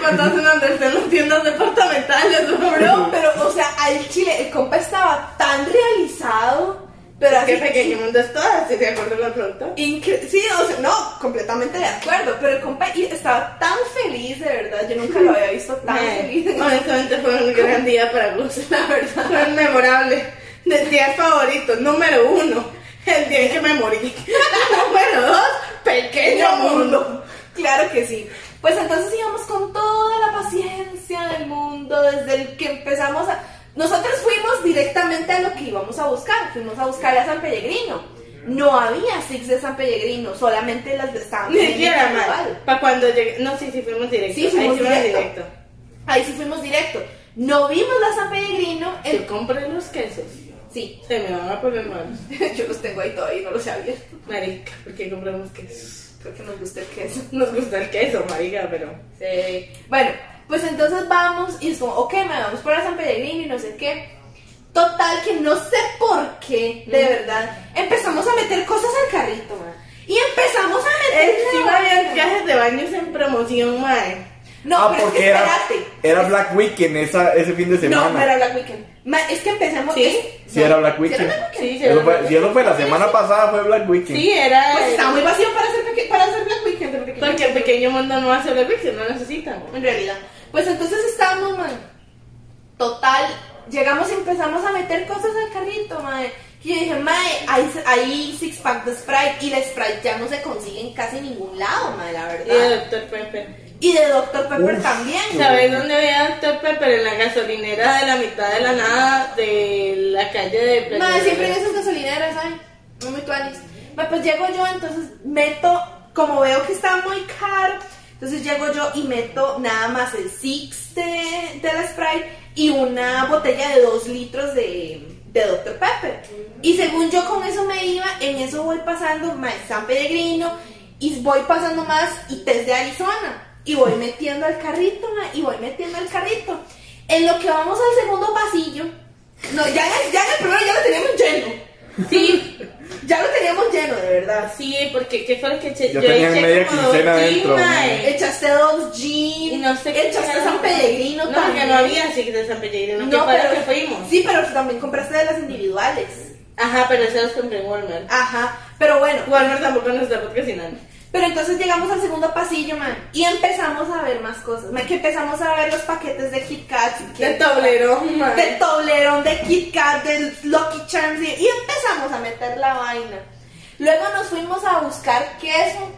Cuando hacen donde estén las tiendas departamentales, bro. Pero, o sea, al chile, el compa estaba tan realizado, pero así. Qué pequeño mundo es todo, estoy de acuerdo con el producto. Incre- sí, o sea, no, completamente de acuerdo, pero el compa estaba tan feliz, de verdad, yo nunca lo había visto tan feliz. Honestamente fue un gran día para Gus, la verdad. Fue memorable. De días favoritos, número uno, el día en que me morí. número dos, pequeño mundo. Claro que sí. Pues entonces íbamos con toda la paciencia del mundo, desde el que empezamos a... Nosotros fuimos directamente a lo que íbamos a buscar, fuimos a buscar a San Pellegrino. No había Six de San Pellegrino, solamente las de individual. mal. Para cuando llegué. No, sí, sí, fuimos directo. Sí, fuimos Ahí sí directo. Ahí sí fuimos directo. No vimos la San Pellegrino, Yo el... compré los quesos. Sí, Se me van a poner malos. yo los tengo ahí todavía, no los he abierto. Marica, ¿por qué compramos quesos? Creo que nos gusta el queso. Nos gusta el queso, marica, pero. Sí. Bueno, pues entonces vamos y es como, ok, me vamos para San Pellegrino y no sé qué. Total, que no sé por qué, de verdad, empezamos a meter cosas al carrito, mae. Y empezamos a meter. Encima había trajes de baños en promoción, mae. No, ah, pero es porque que era, espérate. era Black Weekend esa, ese fin de semana. No, pero Black Weekend. Ma, es que empecemos. ¿Sí? es- Sí, no, era Black ¿sí Weekend. era Black Weekend? Sí, Eso era fue- Black si eso fue la semana pasada, fue Black Weekend. Sí, era. Pues estaba muy vacío para hacer, peque- para hacer Black Weekend. Porque el pequeño mundo no hace Black Weekend, no necesita. En realidad. Pues entonces estábamos, man. Total, llegamos y empezamos a meter cosas al carrito, mae. Y yo dije, mae, hay, hay six pack de Sprite y la Sprite ya no se consigue en casi ningún lado, mae, la Y de verdad. Dr. Pepper. Y de Dr. Pepper Uf. también. ¿Sabes dónde había Dr. Pepper? En la gasolinera de la mitad de la nada de la calle de Playa Mae, del siempre en esas gasolineras, ¿sabes? No muy tuanis. Pues llego yo, entonces meto, como veo que está muy caro, entonces llego yo y meto nada más el Six de, de la Sprite y una botella de 2 litros de, de Dr. Pepper. Y según yo con eso me iba, en eso voy pasando mae, San Pellegrino y voy pasando más y test de Arizona. Y voy metiendo al carrito, y voy metiendo al carrito. En lo que vamos al segundo pasillo, no, ya, en- ya en el primero ya lo teníamos lleno. Sí, ya lo teníamos lleno, de verdad. Sí, porque ¿qué fue lo que eché? Ya tenían eché media como quincena dos dentro. Echaste dos jeans, Y no sé qué echaste. San Pellegrino No, también. porque no había así de San Pellegrino. ¿Qué No, pero que fuimos? Sí, pero también compraste de las individuales. Ajá, pero esos los compré en Walmart. Ajá, pero bueno. Walmart tampoco nos está patrocinando. Pero entonces llegamos al segundo pasillo, man, y empezamos a ver más cosas. Man, que empezamos a ver los paquetes de Kit Kat. De Toblerón, mae. De Toblerón, de Kit Kat, del Lucky Charms, y, empezamos a meter la vaina. Luego nos fuimos a buscar queso.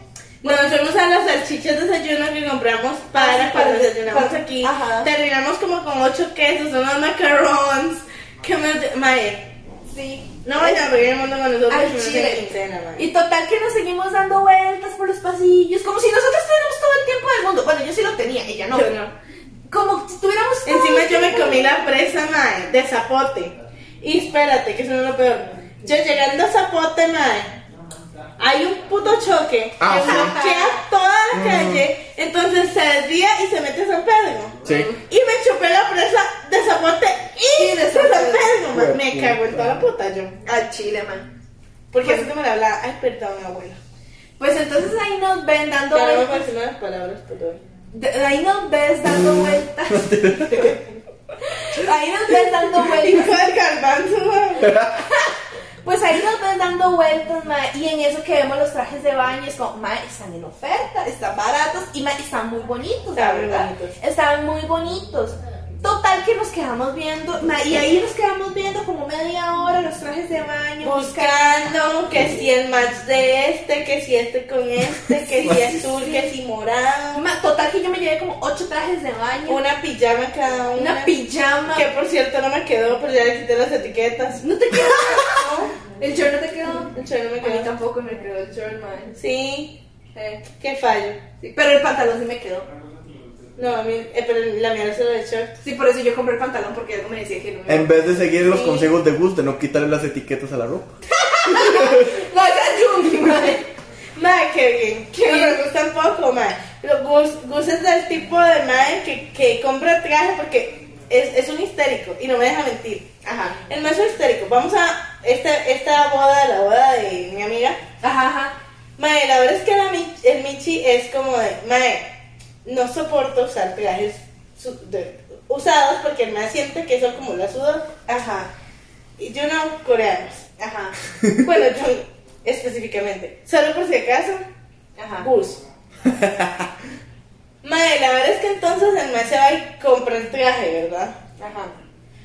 Nos fuimos a las salchichas de desayuno que compramos para Ah, para- desayunamos para- aquí. ajá. Terminamos como con ocho quesos, unos macarons. Que me... Mae, Sí. no vayan a pedir el mundo con nosotros Al chile. quincena. Y total que nos seguimos dando vueltas por los pasillos, como si nosotros tuviéramos todo el tiempo del mundo. Bueno, yo sí lo tenía, ella no. Yo no. Como si tuviéramos todo Encima el yo me comí la presa, mae, de zapote. Y espérate, que eso no es lo peor. Yo llegando a zapote, mae, hay un puto choque Ah, que sí. bloquea toda la calle, entonces se desvía y se mete a San Pedro. Sí. Y me chupé la presa de zapote y, Y de mae. Me cago en toda la puta yo. Al chile, man. Porque así que me la hablaba, ay, perdón, abuela. Pues entonces ahí nos ven dando me vueltas. las palabras, perdón. De- ahí nos ves dando vueltas. ahí nos ves dando Y vueltas. con el garbanzo. Pues ahí nos ves dando vueltas, ma, y en eso que vemos los trajes de baño, es como, ma, están en oferta, están baratos y ma, están muy bonitos, la Están verdad. bonitos. Estaban muy bonitos. Total que nos quedamos viendo, y ahí nos quedamos viendo como media hora los trajes de baño. Buscando que si el match de este, que si este con este, que si azul, que si morado. Total que yo me llevé como ocho trajes de baño. Una pijama cada una. Una pijama. Que por cierto no me quedó, pero ya le quité las etiquetas. ¿No te quedó? ¿El short no te quedó? El chorro me A mí quedó. tampoco me quedó el short, ma. Sí, Eh, qué fallo. sí, pero el pantalón sí me quedó. No, a mí, eh, pero la mía lo de short. Sí, por eso yo compré el pantalón porque algo me decía que no me En vez de seguir los Sí. consejos de Gus de no quitarle las etiquetas a la ropa. No, esa es Yumi, madre. Mae, qué bien. Qué no me gusta un poco, mae. Pero Gus, Gus es del tipo de mae que, que compra traje porque es, es un histérico y no me deja mentir. Ajá. El maestro histérico. Vamos a esta, esta boda, la boda de mi amiga. Ajá, ajá. Mae, la verdad es que la Mi- el Michi es como de, mae, no soporto usar trajes su- de- usados porque el mae siente que eso acumula sudor. Ajá. Y yo no, coreanos. Ajá. Bueno, yo específicamente. Solo por si acaso, Ajá. Gus. Mae, la verdad es que entonces el mae se va y compra el traje, ¿verdad? Ajá.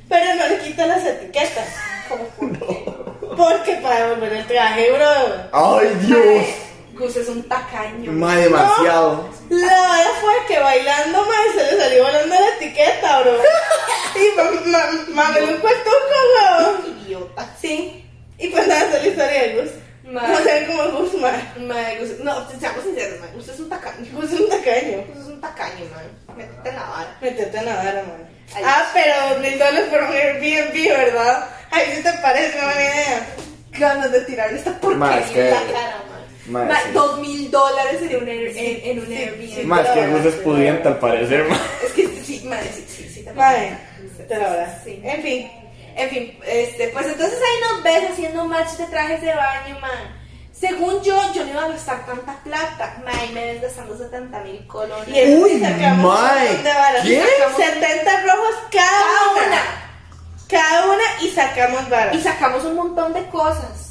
Pero no le quita las etiquetas. ¿Cómo por qué? Porque para devolver el traje, bro. ¡Ay, Dios! Gus es un tacaño. Más demasiado. La verdad fue que bailando, mae, se le salió volando la etiqueta, bro. Y ma- ma- ma- me lo cuento weón. Idiota. Sí. Y pues nada, esa es la historia de Gus. No sé cómo Gus, mae. Mae, Gus, no, seamos sinceros, mae. Gus es un tacaño. Gus es un tacaño. Gus es un tacaño, mae. Métete en la vara. Metete en la vara, man. Ay. Ah, pero dos mil dólares por un Airbnb, ¿verdad? Ay, si te parece una buena idea. Ganas de tirarle esta porquería en la cara, sí. dos mil dólares sería un Air- en, en un Sí, Airbnb. sí. Más que Gus es pudiente al parecer, ma. Es que sí, sí, madre, sí, sí, sí. Sí, te. Sí. En fin. En fin, este, pues entonces ahí nos ves haciendo match de trajes de baño, man. Según yo, yo no iba a gastar tanta plata. Man, me ves gastando 70 mil colones. Y Uy, sí sacamos. ¿qué? Sacamos 70 rojos cada, Cada una. una. Cada una y sacamos varas. Y sacamos un montón de cosas.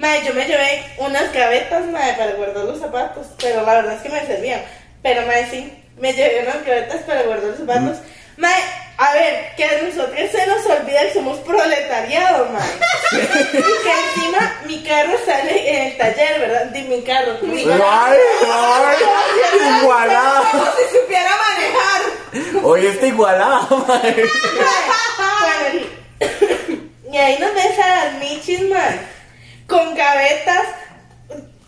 Madre, yo me llevé unas gavetas, madre, para guardar los zapatos, pero la verdad es que me servían. Pero, madre, sí, me llevé unas gavetas para guardar los zapatos. Madre, a ver, que a nosotros se nos olvida que somos proletariado, madre. y que encima mi carro sale en el taller, ¿verdad? De mi carro. Mi carro. Ay, ay, igualada. Como si supiera manejar. Hoy está igualada, madre. Bueno, y ahí nos ves a las michis, man, con gavetas,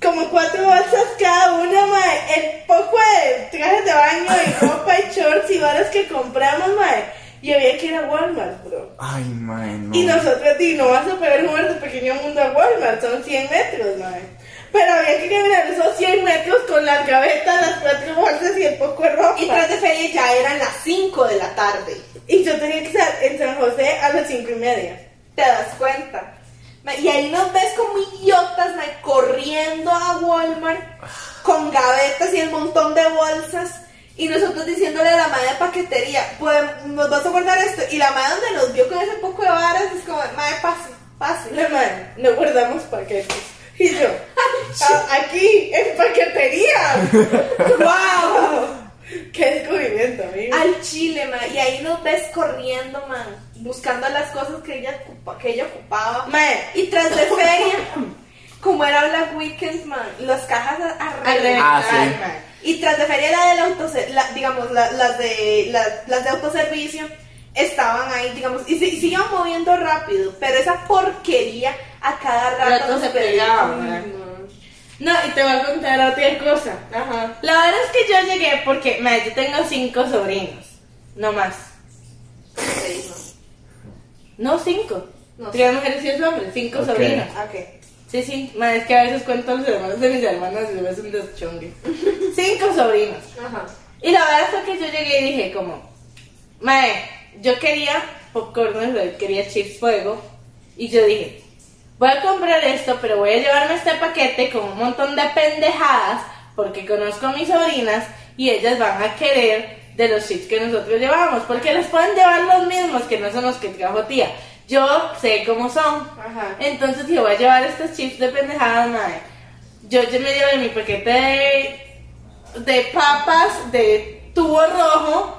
como cuatro bolsas cada una, man, el poco de trajes de baño y ropa y shorts y varas que compramos, man, y había que ir a Walmart, bro. Ay, madre, no. Y nosotros, di, no vas a poder jugar de pequeño mundo a Walmart, son 100 metros, man. Pero había que caminar esos 100 metros con las gavetas, las cuatro bolsas y el poco de ropa. Y tras de feria ya eran las 5 de la tarde. Y yo tenía que estar en San José a las 5 y media. ¿Te das cuenta? Y ahí nos ves como idiotas, ma, corriendo a Walmart con gavetas y el montón de bolsas. Y nosotros diciéndole a la madre de paquetería, pues, ¿nos vas a guardar esto? Y la madre donde nos vio con ese poco de varas es como, madre, pase, pase. La madre, no guardamos paquetes. Y yo, "Ah, aquí, en paquetería. ¡Wow! ¡Qué descubrimiento, amigo! Al chile, ma. Y ahí nos ves corriendo, man. Buscando las cosas que ella, ocupa- que ella ocupaba. Mae, Y tras de feria, como era Black Weekend, man, las cajas a, a reventar, Ah, sí. Y tras de feria la del autoser, la, digamos, la- las de la- las de autoservicio estaban ahí, digamos, y se, y se iban moviendo rápido, pero esa porquería a cada rato, Rato se pegaba. No, y te voy a contar otra cosa. Ajá. La verdad es que yo llegué porque, mae, yo tengo cinco sobrinos. No más. Seis, ¿no? Cinco. No, Tres mujeres y dos hombres. Cinco Ok. sobrinos. Ah, Ok. Sí, sí. Mae, es que a veces cuento a los hermanos de mis hermanas y es un deschongue. cinco sobrinos. Ajá. Y la verdad fue que yo llegué y dije como, Mae, yo quería popcorn, quería chips fuego. Y yo dije, voy a comprar esto, pero voy a llevarme este paquete con un montón de pendejadas, porque conozco a mis sobrinas y ellas van a querer de los chips que nosotros llevamos, porque les pueden llevar los mismos que no son los que trajo tía. Yo sé cómo son. Ajá. Entonces yo voy a llevar estos chips de pendejadas, mae. Yo, yo me llevé mi paquete de, de papas de tubo rojo.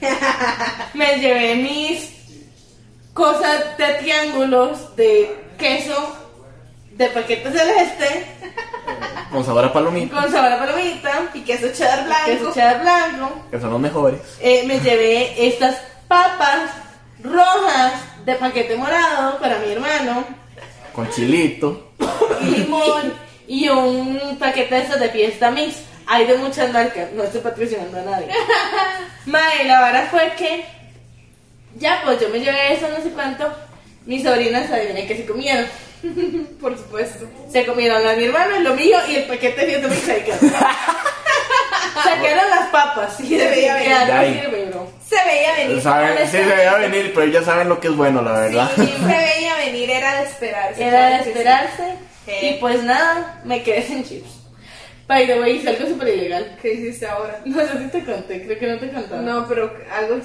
me llevé mis cosas de triángulos de queso de paquete celeste Con sabor a palomita, con sabor a palomita, Y queso cheddar blanco. queso cheddar blanco. que son los mejores. Eh, me llevé estas papas rojas de paquete morado para mi hermano. Con chilito. y limón y un paquete de esos de fiesta mix. Hay de muchas marcas, no estoy patrocinando a nadie. Mae, la verdad fue que ya pues yo me llevé eso, no sé cuánto. Mis sobrinas adivinen que se comieron. Por supuesto. Se comieron la de mi hermano, lo mío y el paquete de ahí quedó. Sacaron las papas y Se veía venir. sirve, bro. Se veía venir. Saben- sí, se veía venir, pero ya saben lo que es bueno, la verdad. Sí, se veía venir, era de esperarse. Era de esperarse. Sí. Y pues nada, me quedé sin chips. By the way, hice algo súper ilegal. ¿Qué hiciste ahora? No sé si te conté, creo que no te conté. No, pero algo,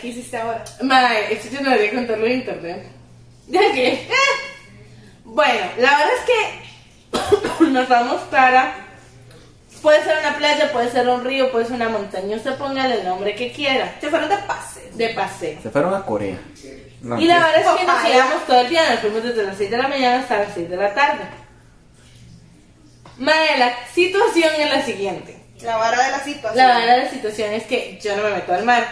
¿qué hiciste ahora? Mae, esto yo no debería contarlo en internet. Ya que. Bueno, la verdad es que nos vamos para. Puede ser una playa, puede ser un río, puede ser una montaña. Usted póngale el nombre que quiera. Se fueron de pase. De paseo. Se fueron a Corea. No, Y la verdad es que nos quedamos todo el día. Nos fuimos desde las 6 de la mañana hasta las 6 de la tarde. Mae, la situación es la siguiente. La vara de la situación. La verdad de la situación es que yo no me meto al mar.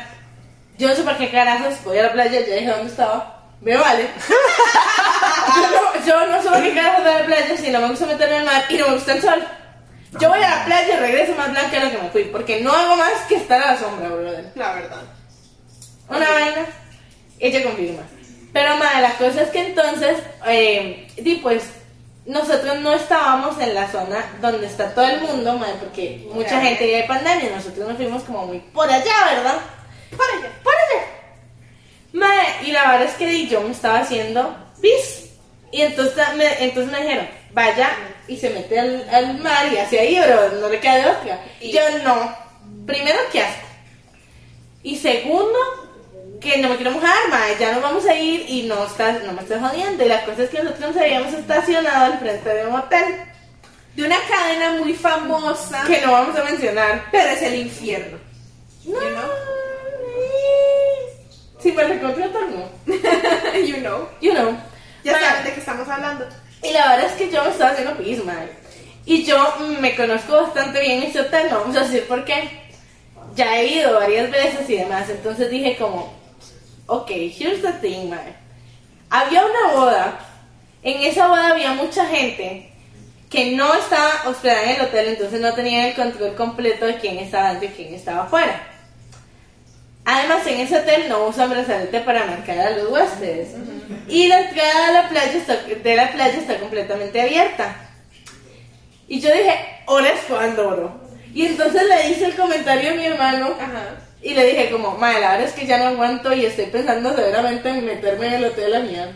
Yo no sé para qué carajos voy a la playa, ya dije dónde estaba. Me vale. yo, no, yo no sé para qué a la playa si no me gusta meterme al mar y no me gusta el sol. Yo voy a la playa y regreso más blanca de lo que me fui, porque no hago más que estar a la sombra, brother. La verdad. Una vaina, ella confirma. Pero madre, la cosa es que entonces, eh, di pues, nosotros no estábamos en la zona donde está todo el mundo, madre, porque mucha gente ya de pandemia, nosotros nos fuimos como muy por allá, ¿verdad? Para allá. Por allá. Mae, y la verdad es que yo me estaba haciendo bis. Y entonces me, entonces me dijeron, vaya y se mete al, al mar y hacia ahí, pero no le queda de otra. Y yo no. Primero, que asco. Y segundo, que no me quiero mojar, mae, ya nos vamos a ir y no, estás, no me estás jodiendo. Y la cosa es que nosotros nos habíamos estacionado al frente de un hotel, De una cadena muy famosa, que no vamos a mencionar. pero es el infierno. No. You know? Si me recontratan, no. you know. You know. Ya Mae, saben de qué estamos hablando. Y la verdad es que yo me estaba haciendo pis, madre. Y yo me conozco bastante bien este hotel, no vamos a decir por qué. Ya he ido varias veces y demás, entonces dije como, ok, here's the thing, madre. Había una boda, en esa boda había mucha gente que no estaba hospedada en el hotel, entonces no tenían el control completo de quién estaba dentro y quién estaba afuera. Además, en ese hotel no usan brazalete para marcar a los huéspedes. Y la entrada de la playa está, de la playa está completamente abierta. Y yo dije, ahora es cuando. Y entonces le hice el comentario a mi hermano Ajá. y le dije como, madre, la verdad es que ya no aguanto y estoy pensando severamente en meterme en el hotel a miar.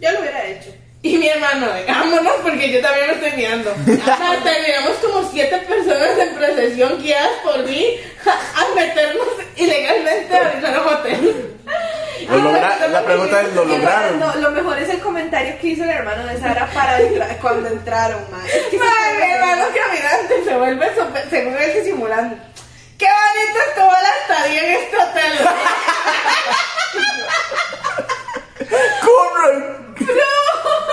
Yo lo hubiera hecho. Y mi hermano, vámonos porque yo también me estoy mirando. terminamos como siete personas en procesión guiadas por mí a meternos ilegalmente a un hotel. Lo logra- la pregunta es, ¿lo lograron? No, lo mejor es el comentario que hizo el hermano de Sara para entrar, cuando entraron, man. Es que se Madre, mi hermano caminante se vuelve super- según él disimulando. Qué bonito estuvo la estadía en este hotel. ¡Corre!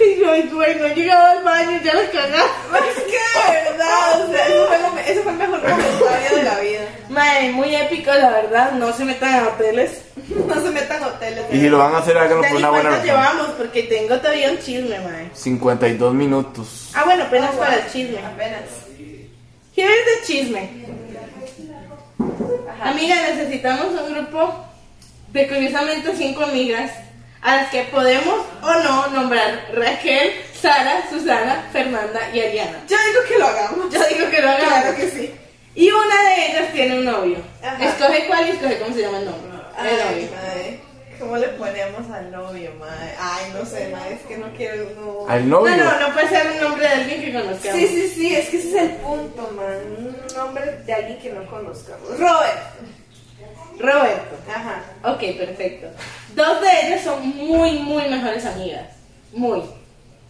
y yo, ay, güey, no he llegado al baño, ya la cagaste. Es que de verdad, o sea, eso fue, lo eso fue el mejor comentario de la vida. Madre, muy épico, la verdad. No se metan en hoteles. No se metan en hoteles. Y si lo van a hacer, háganlo De por una buena cuánto razón. llevamos, porque tengo todavía un chisme, madre. 52 minutos. Ah, bueno, apenas Oh, para el chisme. Apenas. Here's the chisme. Amiga, necesitamos un grupo de curiosamente cinco amigas a las que podemos o no nombrar Raquel, Sara, Susana, Fernanda y Ariana. Yo digo que lo hagamos. Yo digo que lo hagamos. Claro que sí. Y una de ellas tiene un novio. Ajá. Escoge cuál y escoge cómo se llama el nombre. El Ay, novio. mae. ¿Cómo le ponemos al novio, mae? Ay, no sé, mae, es que no quiero. No. Al No, novio. no, no puede ser un nombre de alguien que conozcamos. Sí, sí, sí, es que ese es el punto, man. Un nombre de alguien que no conozcamos. Robert. Roberto. Ajá. Ok, perfecto. Dos de ellas son muy, muy mejores amigas. Muy.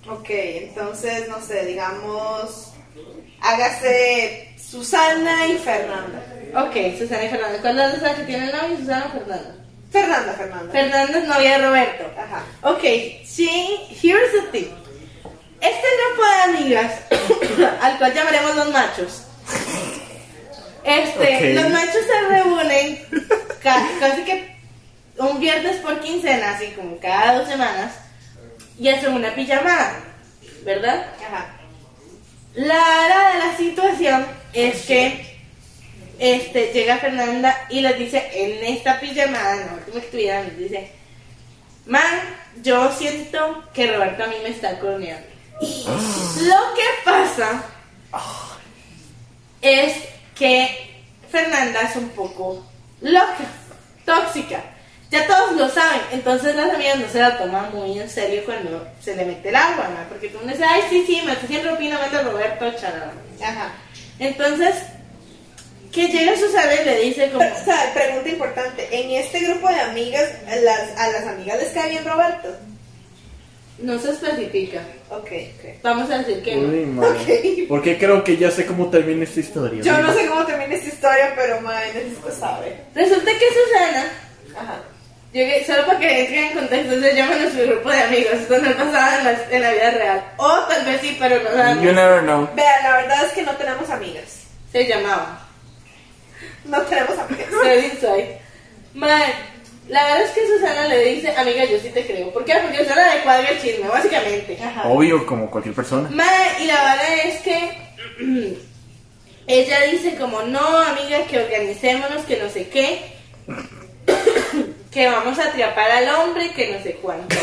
Ok, entonces, no sé, digamos. Hágase Susana y Fernanda. Ok, Susana y Fernanda. ¿Cuál es la que tiene novio? ¿Susana o Fernanda? Fernanda, Fernanda. Fernanda es novia de Roberto. Ajá. Ok, sí, here's the thing. Este grupo de amigas, al cual llamaremos los machos, este, Ok. los machos se reúnen ca- casi que un viernes por quincena, así como cada dos semanas, y hacen una pijamada, ¿verdad? Ajá. La hora de la situación es que este, llega Fernanda y les dice en esta pijamada, en la última actividad, les dice, man, yo siento que Roberto a mí me está corneando. Lo que pasa es que Fernanda es un poco loca, tóxica. Ya todos lo saben, entonces las amigas no se la toman muy en serio cuando se le mete el agua, ¿no? Porque tú me dices, ay, sí, sí, me siempre opina mal de Roberto, charala. Ajá. Entonces, que llega Susana y le dice como, Pero, o sea, pregunta importante. En este grupo de amigas, las, a las amigas les cae bien Roberto. No se especifica. Ok, ok. Vamos a decir que no. Uy, madre. Ok. Porque creo que ya sé cómo termina esta historia. Yo no sé cómo termina esta historia, pero madre, necesito saber. Resulta que Susana Ajá. Llegué, solo para que entren en contexto, se llama nuestro grupo de amigos. Esto no pasaba en la, en la vida real. O tal vez sí, pero no sabemos. You never know. Vean, la verdad es que no tenemos amigas. Se llamaba. No tenemos amigas. Dead Inside. Mae, la verdad es que Susana le dice, amiga, yo sí te creo. ¿Por qué? Porque Susana le cuadra el chisme, básicamente. Ajá. Obvio, como cualquier persona. Mae, y la verdad es que ella dice como, no, amiga, que organicémonos, que no sé qué. que vamos a atrapar al hombre, que no sé cuánto.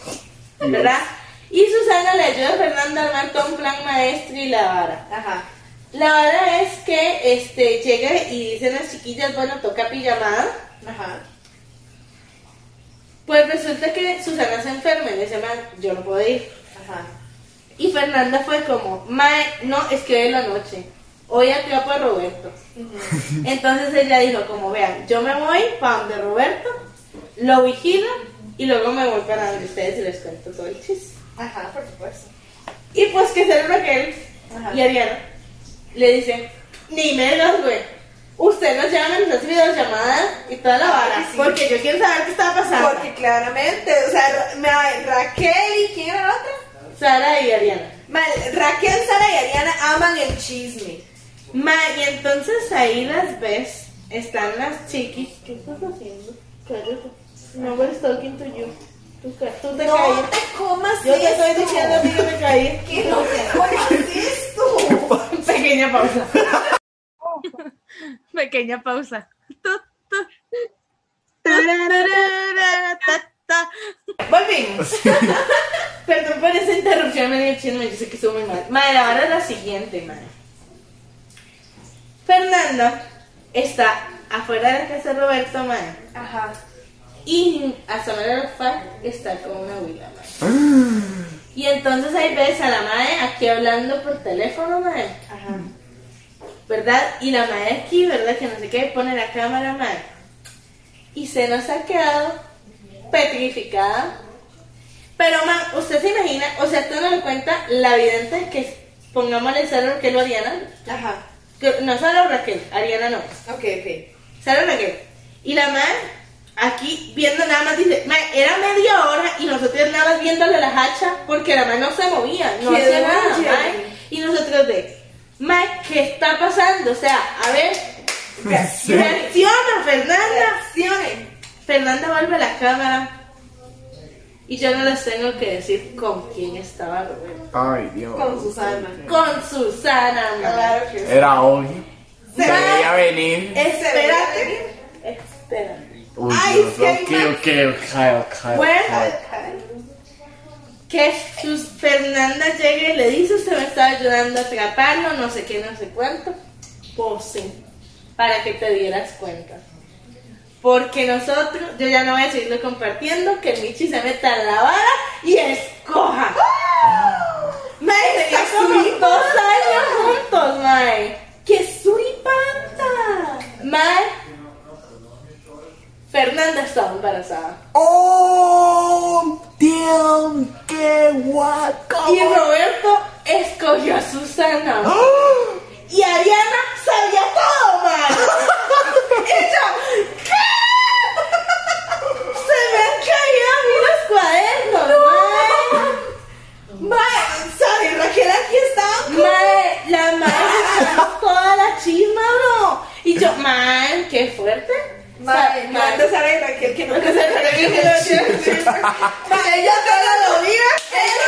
¿Verdad? Y Susana le ayuda a Fernanda a armar todo un plan maestro y la vara. Ajá. La vara es que este llega y dicen las chiquillas, bueno, toca pijamada. Ajá. Pues resulta que Susana se enferma y le dice, "Mae, yo no puedo ir. Ajá. Y Fernanda fue como, Mae, no, es que hoy es la noche. Hoy atrapa a Roberto. Entonces ella dijo, como vean, yo me voy para donde Roberto, lo vigilo y luego me voy para donde ustedes y les cuento todo el chiste. Ajá, por supuesto. Y pues que se Raquel Ajá. y Ariana le dicen, ni menos, güey. Usted nos llama, nos hace videollamada y toda la vara. Sí. Porque yo quiero saber qué está pasando. Porque claramente, o sea, Ra- Raquel y ¿quién era la otra? Sara y Ariana. Ma- Raquel, Sara y Ariana aman el chisme. Ma, y entonces ahí las ves, están las chiquis. ¿Qué estás haciendo? Cállate. No we're talking to you. Tú, tú te No callas. te comas Yo te estoy esto. diciendo a ti que me calles. que no te comas esto. Pequeña pausa. Pequeña pausa. Volvimos. Perdón por esa interrupción el chisme, yo sé que estuvo muy mal. Madre, ahora es la siguiente, madre. Fernanda está afuera de la casa de Roberto, madre. Ajá. Y a Samara Alfar está con una huila, madre. Y entonces ahí ves a la madre aquí hablando por teléfono, madre. Ajá. ¿Verdad? Y la madre aquí, ¿verdad? Que no sé qué, pone la cámara madre. Y se nos ha quedado petrificada. Pero, man, usted se imagina, o sea, teniendo cuenta la vidente que, pongámosle Sara Raquel o Ariana, Ajá. que, no Sara Raquel, Ariana no, Ok, ok. Sara Raquel. Y la madre aquí viendo nada más, dice, "Ma, era media hora y nosotros nada más viéndole la hacha porque la madre no se movía, no hacía nada. Y nosotros de, ma, ¿qué está pasando? O sea, a ver, reacciona, Fernanda. Reaccionen. Fernanda vuelve a la cámara y yo no les tengo que decir con quién estaba Roberto. Ay, Dios. Con Susana. Con Susana. Claro que sí. Era obvio. Se veía venir. Espérate. Espérate. Uy, Ay, Dios, ok, ok, ok, ok. Bueno. Que sus Fernanda llega y le dice, usted me está ayudando a atraparlo, no sé qué, no sé cuánto. Sí, para que te dieras cuenta. Porque nosotros, yo ya no voy a seguirlo compartiendo, que el Michi se meta en la vara y escoja. Mae, tenía como dos años juntos, Mae. ¡Qué suripanta! Mae, Fernanda estaba embarazada. ¡Oh! ¡Damn! ¡Qué guaco! Y Roberto escogió a Susana. Y Ariana sabía todo, man. y yo, ¿qué? Se me han caído a mí los cuadernos, man. Mae, ¿sabes? Raquel aquí está. Mae, la madre sacó toda la chisma, bro. Y yo, man, qué fuerte. Mae, Sa- manda Sara y Raquel que que no quiere decir. Mae, ella solo lo diga, pero,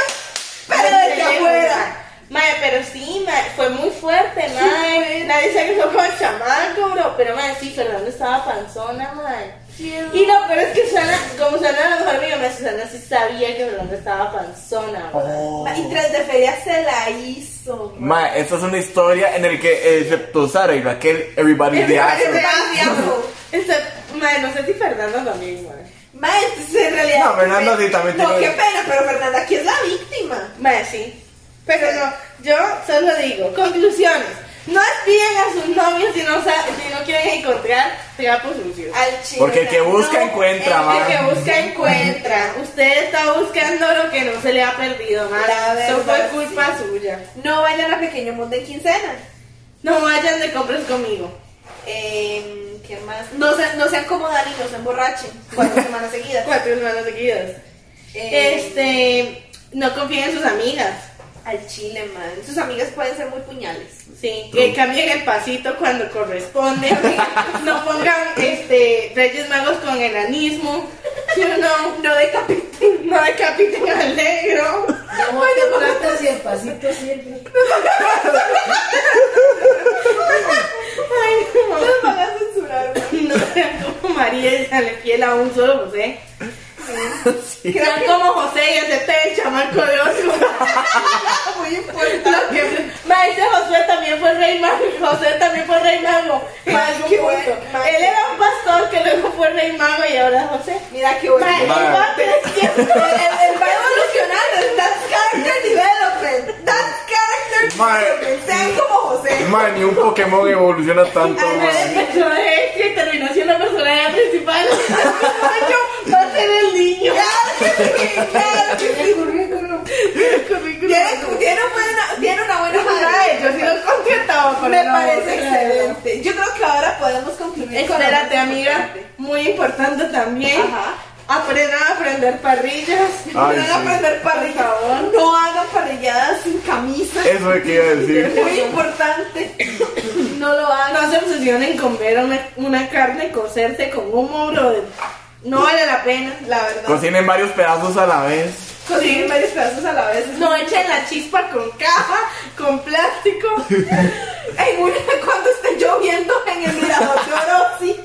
pero desde afuera. Mae, pero sí, mae, fue muy fuerte, mae. Nadie se quedó con el chamaco, bro. Pero, mae, sí, Fernando estaba panzona, mae. Y lo peor es que Susana, como Susana era la mejor amiga, mae, Susana sí sabía que Fernando estaba panzona, mae. Oh. Y tras de feria se la hizo. Ma, esta es una historia en la que, excepto Sara y Raquel, everybody the asshole. Este, mae, no sé si Fernando también, mae. Mae, entonces en realidad. No, Fernanda sí también No, tiene- qué pena, pero Fernanda aquí es la víctima. Mae, sí. Pero no, yo solo digo, conclusiones. No espíen a sus novios si no, sa- si no quieren encontrar trapos sucios. Al chile. Porque el que busca No, encuentra, El que busca encuentra. Usted está buscando lo que no se le ha perdido. La Eso fue verdad, culpa suya. No vayan a Pequeño Mundo en quincena. No vayan de compras conmigo. Eh, ¿Qué más? No, se, no sean como Dani, no se emborrachen. Cuatro semanas seguidas. Cuatro semanas seguidas. Eh, Este, no confíen en sus amigas. Al chile, man. Sus amigas pueden ser muy puñales. Sí, que cambien el pasito cuando corresponde. no pongan este Reyes Magos con enanismo. ¿Sí o no? No decapiten. No decapiten al negro. ¿Cómo te tratas y el pasito sirve? Ay, no. Nos van a censurar. No sean como María y sale fiel a un solo José. Sí. Sean como José y acepten el chamaco de otro. Muy importante. Lo que- Ma, ese Josué también fue rey mago. José también fue rey algún qué bueno. Él era un pastor que luego fue rey mago y ahora José. Mira qué bueno. Ma. va evolucionando. That's character development. That's character Ma. development. Sean como José. Man, ni un Pokémon evoluciona tanto, el man. personaje que terminó siendo personaje principal. Yo va a ser el niño. Claro que sí, claro que sí. Buena, tiene una buena Contrataba para Me no, parece claro. excelente. Yo creo que ahora podemos concluir con Espérate, amiga. importante. Muy importante también. Ajá. Aprendan a aprender parrillas. Van a aprender parrilla. No hagan parrilladas sin camisa. Eso es que iba a decir. Muy importante. No lo hagan. No se obsesionen con ver una, una carne cocerse con humo, brother. No vale la pena. La verdad. Cocinen varios pedazos a la vez. Cocinen varios pedazos a la vez. No echen la chispa con caja, con plástico. En una, cuando esté lloviendo en el mirador de Orosi.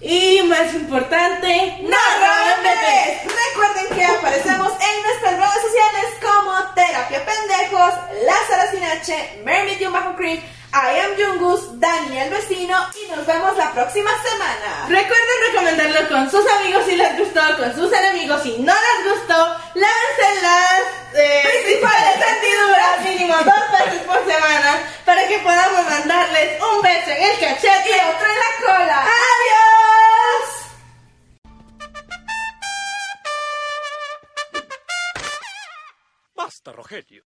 Y más importante, ¡No roben bebés! Recuerden que aparecemos en nuestras redes sociales como Terapia Pendejos, Lázaro Sin H, Mermaid Bajo Creek, I am Jungus, Daniel Vecino y nos vemos la próxima semana. Recuerden recomendarlo con sus amigos si les gustó, con sus enemigos si no les gustó. Lávense las eh, Principales hendiduras. mínimo dos veces por semana para que podamos mandarles un beso en el cachete Y otro en la cola. ¡Adiós! Basta, Rogelio.